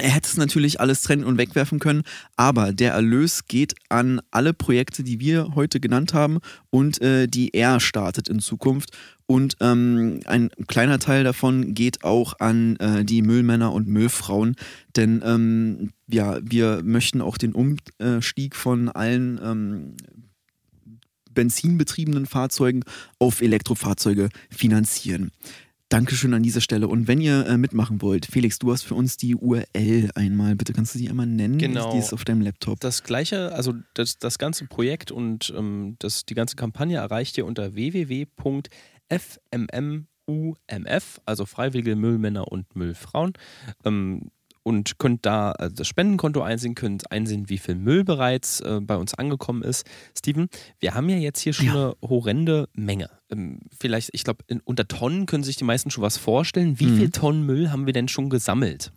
Er hätte es natürlich alles trennen und wegwerfen können, aber der Erlös geht an alle Projekte, die wir heute genannt haben und äh, die er startet in Zukunft. Und ähm, ein kleiner Teil davon geht auch an äh, die Müllmänner und Müllfrauen, denn ähm, ja, wir möchten auch den Umstieg von allen ähm, benzinbetriebenen Fahrzeugen auf Elektrofahrzeuge finanzieren. Dankeschön an dieser Stelle. Und wenn ihr äh, mitmachen wollt, Felix, du hast für uns die URL einmal. Bitte kannst du sie einmal nennen? Genau. Die ist auf deinem Laptop. Das gleiche, also das, das ganze Projekt und ähm, das, die ganze Kampagne erreicht ihr unter www.fmmumf, also Freiwillige Müllmänner und Müllfrauen. Ähm, und könnt da also das Spendenkonto einsehen, könnt einsehen, wie viel Müll bereits äh, bei uns angekommen ist. Steven, wir haben ja jetzt hier schon ja. eine horrende Menge. Ähm, vielleicht, ich glaube, unter Tonnen können sich die meisten schon was vorstellen. Wie mhm. viel Tonnen Müll haben wir denn schon gesammelt?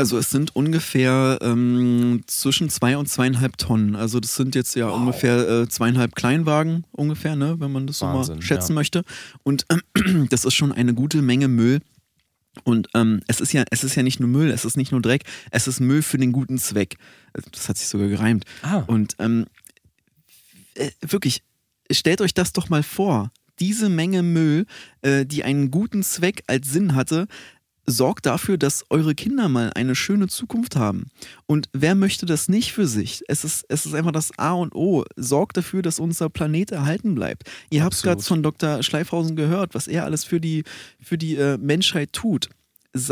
Also es sind ungefähr ähm, zwischen zwei und zweieinhalb Tonnen. Also das sind jetzt ja wow. ungefähr äh, zweieinhalb Kleinwagen ungefähr, ne, wenn man das Wahnsinn, so mal schätzen ja. möchte. Und äh, das ist schon eine gute Menge Müll, und ähm, es ist ja, es ist ja nicht nur Müll, es ist nicht nur Dreck, es ist Müll für den guten Zweck. Das hat sich sogar gereimt. Ah. Und ähm, äh, wirklich, stellt euch das doch mal vor. Diese Menge Müll, äh, die einen guten Zweck als Sinn hatte, sorgt dafür, dass eure Kinder mal eine schöne Zukunft haben. Und wer möchte das nicht für sich? Es ist, es ist einfach das A und O. Sorgt dafür, dass unser Planet erhalten bleibt. Ihr habt es gerade von Dr. Schleifhausen gehört, was er alles für die, für die äh, Menschheit tut.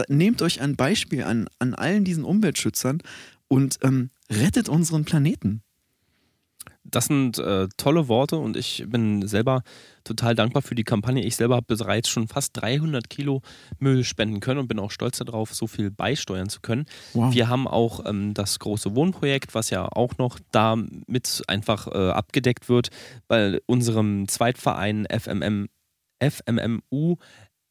Nehmt euch ein Beispiel an, an allen diesen Umweltschützern und ähm, rettet unseren Planeten das sind äh, tolle Worte und ich bin selber total dankbar für die Kampagne. Ich selber habe bereits schon fast 300 Kilo Müll spenden können und bin auch stolz darauf, so viel beisteuern zu können. Wow. Wir haben auch ähm, das große Wohnprojekt, was ja auch noch damit einfach äh, abgedeckt wird, bei unserem Zweitverein FMM, FMMU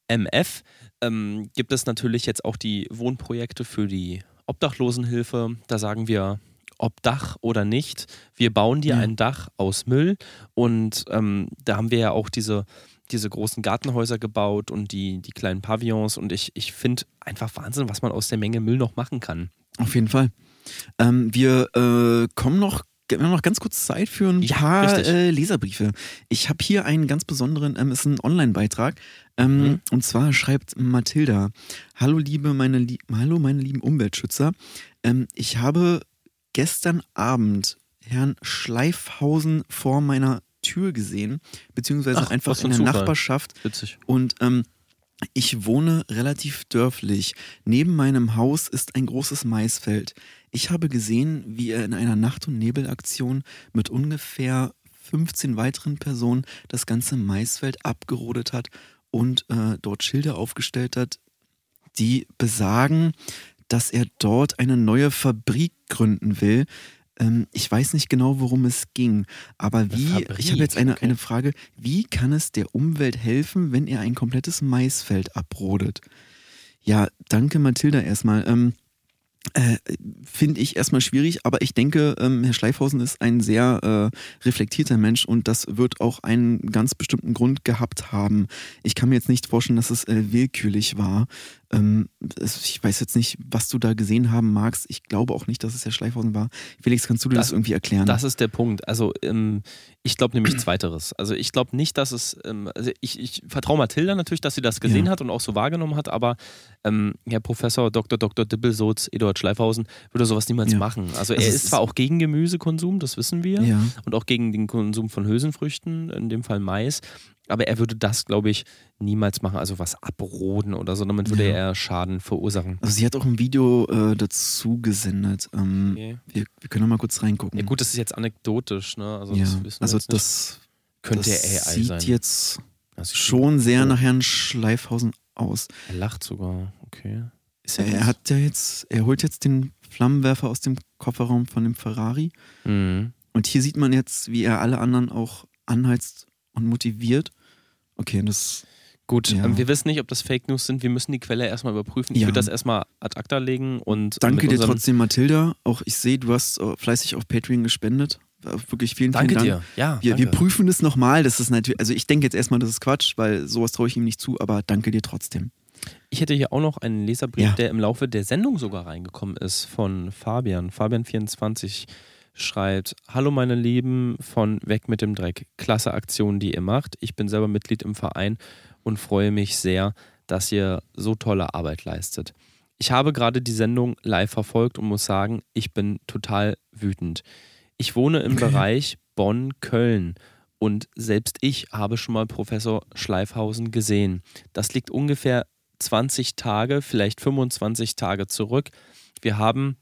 MF ähm, gibt es natürlich jetzt auch die Wohnprojekte für die Obdachlosenhilfe. Da sagen wir, ob Dach oder nicht. Wir bauen dir ja. ein Dach aus Müll und ähm, da haben wir ja auch diese, diese großen Gartenhäuser gebaut und die, die kleinen Pavillons und ich, ich finde einfach Wahnsinn, was man aus der Menge Müll noch machen kann. Auf jeden Fall. Ähm, wir äh, kommen noch wir haben noch ganz kurz Zeit für ein ja, paar äh, Leserbriefe. Ich habe hier einen ganz besonderen, ähm, ist ein Online-Beitrag. Ähm, mhm. Und zwar schreibt Mathilda: Hallo liebe meine, Hallo meine lieben Umweltschützer. Ähm, ich habe gestern Abend Herrn Schleifhausen vor meiner Tür gesehen, beziehungsweise Ach, einfach in der Zufall. Nachbarschaft. Witzig. Und ähm, ich wohne relativ dörflich. Neben meinem Haus ist ein großes Maisfeld. Ich habe gesehen, wie er in einer Nacht- und Nebelaktion mit ungefähr 15 weiteren Personen das ganze Maisfeld abgerodet hat und äh, dort Schilder aufgestellt hat, die besagen, dass er dort eine neue Fabrik gründen will. Ähm, ich weiß nicht genau, worum es ging, aber wie, Fabrik, ich habe jetzt eine, okay. eine Frage, wie kann es der Umwelt helfen, wenn er ein komplettes Maisfeld abrodet? Ja, danke Mathilda erstmal. Ähm, äh, Finde ich erstmal schwierig, aber ich denke, ähm, Herr Schleifhausen ist ein sehr äh, reflektierter Mensch und das wird auch einen ganz bestimmten Grund gehabt haben. Ich kann mir jetzt nicht vorstellen, dass es äh, willkürlich war. Ähm, ich weiß jetzt nicht, was du da gesehen haben magst. Ich glaube auch nicht, dass es Herr Schleifhausen war. Felix, kannst du dir das, das irgendwie erklären? Das ist der Punkt. Also ähm, ich glaube nämlich Zweiteres. Also ich glaube nicht, dass es, ähm, also ich, ich vertraue Mathilda natürlich, dass sie das gesehen ja. hat und auch so wahrgenommen hat, aber Herr Professor Dr. Dr. Dippelsoz, Eduard Schleifhausen, würde sowas niemals ja. machen. Also, also er ist zwar auch gegen Gemüsekonsum, das wissen wir, ja. und auch gegen den Konsum von Hülsenfrüchten, in dem Fall Mais, aber er würde das, glaube ich, niemals machen, also was abroden oder so, damit würde ja. er Schaden verursachen. Also sie hat auch ein Video äh, dazu gesendet. Ähm, okay. wir, wir, können mal kurz reingucken. Ja gut, das ist jetzt anekdotisch, ne? Also ja. das, also das könnte das AI sieht sein. jetzt schon sehr nach Herrn Schleifhausen aus. Er lacht sogar, okay. Er, er, hat ja jetzt, er holt jetzt den Flammenwerfer aus dem Kofferraum von dem Ferrari. Mhm. Und hier sieht man jetzt, wie er alle anderen auch anheizt und motiviert. Okay, das. Gut, Ja. ähm, wir wissen nicht, ob das Fake News sind. Wir müssen die Quelle erstmal überprüfen. Ich Ja. würde das erstmal ad acta legen und. Danke mit dir trotzdem, Mathilda. Auch ich sehe, du hast äh, fleißig auf Patreon gespendet. Äh, Wirklich vielen, Danke vielen dir. Dank. Ja, Wir, wir danke. prüfen es nochmal. Das ist natürlich, also ich denke jetzt erstmal, das ist Quatsch, weil sowas traue ich ihm nicht zu, aber danke dir trotzdem. Ich hätte hier auch noch einen Leserbrief, Ja. der im Laufe der Sendung sogar reingekommen ist von Fabian. Fabian24 schreibt: Hallo meine Lieben von Weg mit dem Dreck. Klasse Aktion, die ihr macht. Ich bin selber Mitglied im Verein und freue mich sehr, dass ihr so tolle Arbeit leistet. Ich habe gerade die Sendung live verfolgt und muss sagen, ich bin total wütend. Ich wohne im. Bereich Bonn-Köln und selbst ich habe schon mal Professor Schleifhausen gesehen. Das liegt ungefähr 20 Tage, vielleicht 25 Tage zurück. Wir haben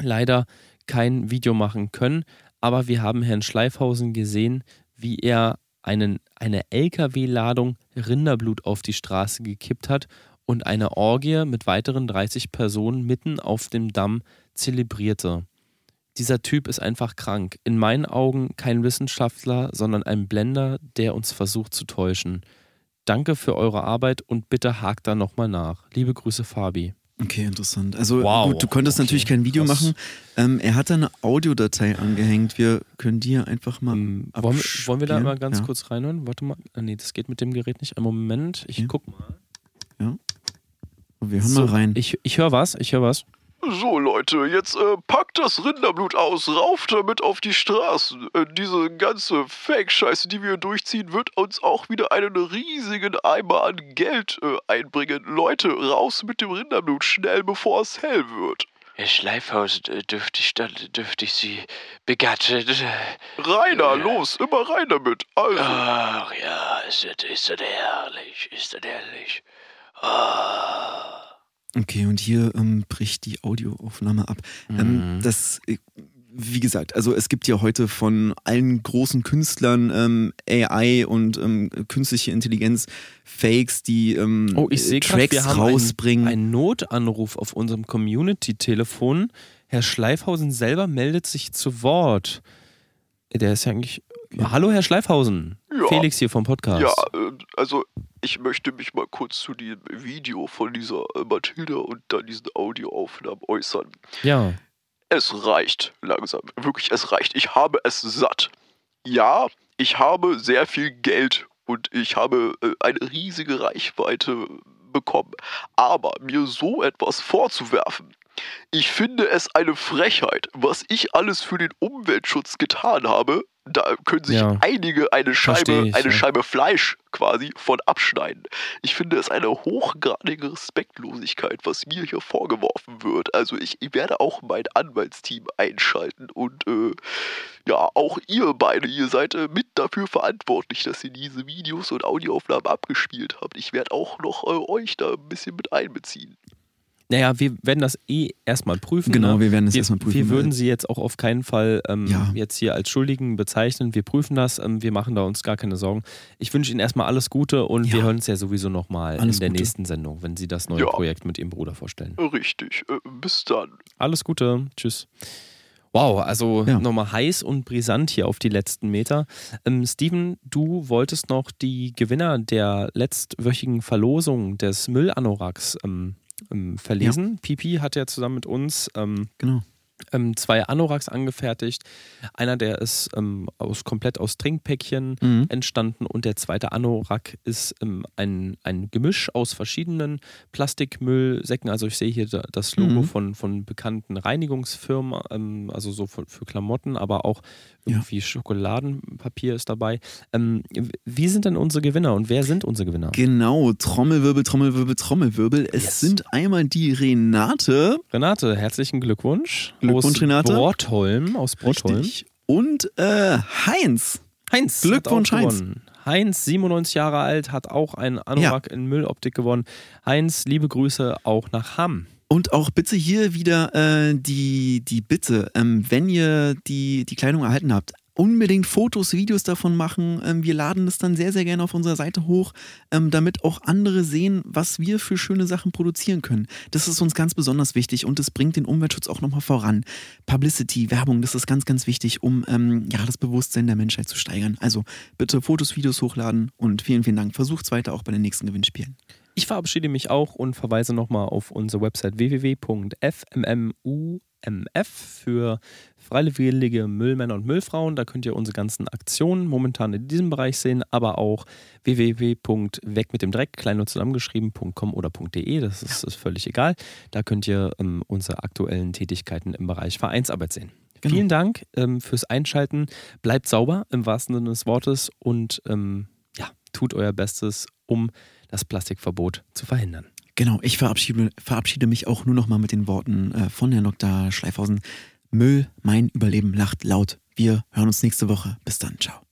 leider kein Video machen können, aber wir haben Herrn Schleifhausen gesehen, wie er einen, eine LKW-Ladung Rinderblut auf die Straße gekippt hat und eine Orgie mit weiteren 30 Personen mitten auf dem Damm zelebrierte. Dieser Typ ist einfach krank. In meinen Augen kein Wissenschaftler, sondern ein Blender, der uns versucht zu täuschen. Danke für eure Arbeit und bitte hakt da nochmal nach. Liebe Grüße, Fabi. Okay, interessant. Also Wow, gut, du konntest okay, natürlich kein Video krass. machen. Ähm, er hat da eine Audiodatei angehängt. Wir können die ja einfach mal. Ähm, wollen, wir, wollen wir da mal ganz ja. kurz reinhören? Warte mal. Ah, nee, das geht mit dem Gerät nicht. Einen Moment. Ich Okay. guck mal. Wir hören So, mal rein. Ich, ich höre was. Ich höre was. So Leute, jetzt äh, packt das Rinderblut aus, rauft damit auf die Straßen. Äh, diese ganze Fake-Scheiße, die wir durchziehen, wird uns auch wieder einen riesigen Eimer an Geld äh, einbringen. Leute, raus mit dem Rinderblut, schnell bevor es hell wird. Herr Schleifhaus, äh, dürfte ich, dann, dürfte ich Sie begatten? Rainer, los, immer rein damit. Also, Ach ja, ist das, ist das herrlich, ist das herrlich. Ah. Okay, und hier ähm, bricht die Audioaufnahme ab. Mhm. Ähm, das, äh, wie gesagt, also es gibt ja heute von allen großen Künstlern ähm, AI und ähm, künstliche Intelligenz Fakes, die ähm, Oh, ich sehe gerade, Tracks wir haben rausbringen. einen, einen Notanruf auf unserem Community-Telefon. Herr Schleifhausen selber meldet sich zu Wort. Der ist ja eigentlich. Hallo, Herr Schleifhausen. Ja. Felix hier vom Podcast. ja, äh, also ich möchte mich mal kurz zu dem Video von dieser äh, Mathilda und dann diesen Audioaufnahmen äußern. ja. Es reicht langsam. Wirklich, es reicht. Ich habe es satt. Ja, ich habe sehr viel Geld und ich habe äh, eine riesige Reichweite bekommen. Aber mir so etwas vorzuwerfen, ich finde es eine Frechheit, was ich alles für den Umweltschutz getan habe. Da können sich Ja. einige eine Scheibe, ich, eine ja. Scheibe Fleisch quasi von abschneiden. Ich finde es eine hochgradige Respektlosigkeit, was mir hier vorgeworfen wird. Also ich, ich werde auch mein Anwaltsteam einschalten und äh, ja, auch ihr beide, ihr seid äh, mit dafür verantwortlich, dass ihr diese Videos und Audioaufnahmen abgespielt habt. Ich werde auch noch äh, euch da ein bisschen mit einbeziehen. Naja, wir werden das eh erstmal prüfen. Genau, ne? wir werden das wir, erstmal prüfen, Wir würden weil- sie jetzt auch auf keinen Fall ähm, Ja. jetzt hier als Schuldigen bezeichnen. Wir prüfen das, ähm, wir machen da uns gar keine Sorgen. Ich wünsche Ihnen erstmal alles Gute und Ja. wir hören uns ja sowieso nochmal in der Gute. nächsten Sendung, wenn Sie das neue Ja. Projekt mit Ihrem Bruder vorstellen. Richtig. Äh, bis dann. Alles Gute, tschüss. Wow, also Ja. nochmal heiß und brisant hier auf die letzten Meter. Ähm, Steven, du wolltest noch die Gewinner der letztwöchigen Verlosung des Müllanuraks ähm, ähm, verlesen. Pipi hat ja zusammen mit uns ähm, genau. Ähm, zwei Anoraks angefertigt. Einer, der ist ähm, aus, komplett aus Trinkpäckchen Mhm. entstanden und der zweite Anorak ist ähm, ein, ein Gemisch aus verschiedenen Plastikmüllsäcken. Also ich sehe hier da, das Logo Mhm. von, von bekannten Reinigungsfirmen, ähm, also so für, für Klamotten, aber auch irgendwie Schokoladenpapier ist dabei. Ähm, wie sind denn unsere Gewinner und wer sind unsere Gewinner? Genau, Trommelwirbel, Trommelwirbel, Trommelwirbel. Es Yes. sind einmal die Renate. Renate, herzlichen Glückwunsch. Glückwunsch, aus Renate. Brotholm, aus Brotholm. Richtig. Und äh, Heinz. Heinz. Glückwunsch, Heinz. gewonnen. Heinz, 97 Jahre alt, hat auch einen Anorak in Mülloptik gewonnen. Heinz, liebe Grüße auch nach Hamm. Und auch bitte hier wieder äh, die, die Bitte, ähm, wenn ihr die, die Kleidung erhalten habt, unbedingt Fotos, Videos davon machen. Ähm, wir laden das dann sehr, sehr gerne auf unserer Seite hoch, ähm, damit auch andere sehen, was wir für schöne Sachen produzieren können. Das ist uns ganz besonders wichtig und es bringt den Umweltschutz auch nochmal voran. Publicity, Werbung, das ist ganz, ganz wichtig, um ähm, ja, das Bewusstsein der Menschheit zu steigern. Also bitte Fotos, Videos hochladen und vielen, vielen Dank. Versucht es weiter auch bei den nächsten Gewinnspielen. Ich verabschiede mich auch und verweise nochmal auf unsere Website www.fmmu MF für freiwillige Müllmänner und Müllfrauen. Da könnt ihr unsere ganzen Aktionen momentan in diesem Bereich sehen, aber auch www.weg mit dem Dreck, klein und zusammengeschrieben.com oder .de, das ist, ist, völlig egal. Da könnt ihr ähm, unsere aktuellen Tätigkeiten im Bereich Vereinsarbeit sehen. Genau. Vielen Dank ähm, fürs Einschalten. Bleibt sauber im wahrsten Sinne des Wortes und ähm, ja, tut euer Bestes, um das Plastikverbot zu verhindern. Genau, ich verabschiede, verabschiede mich auch nur noch mal mit den Worten äh, von Herrn Dr. Schleifhausen. Müll, mein Überleben lacht laut. Wir hören uns nächste Woche. Bis dann, ciao.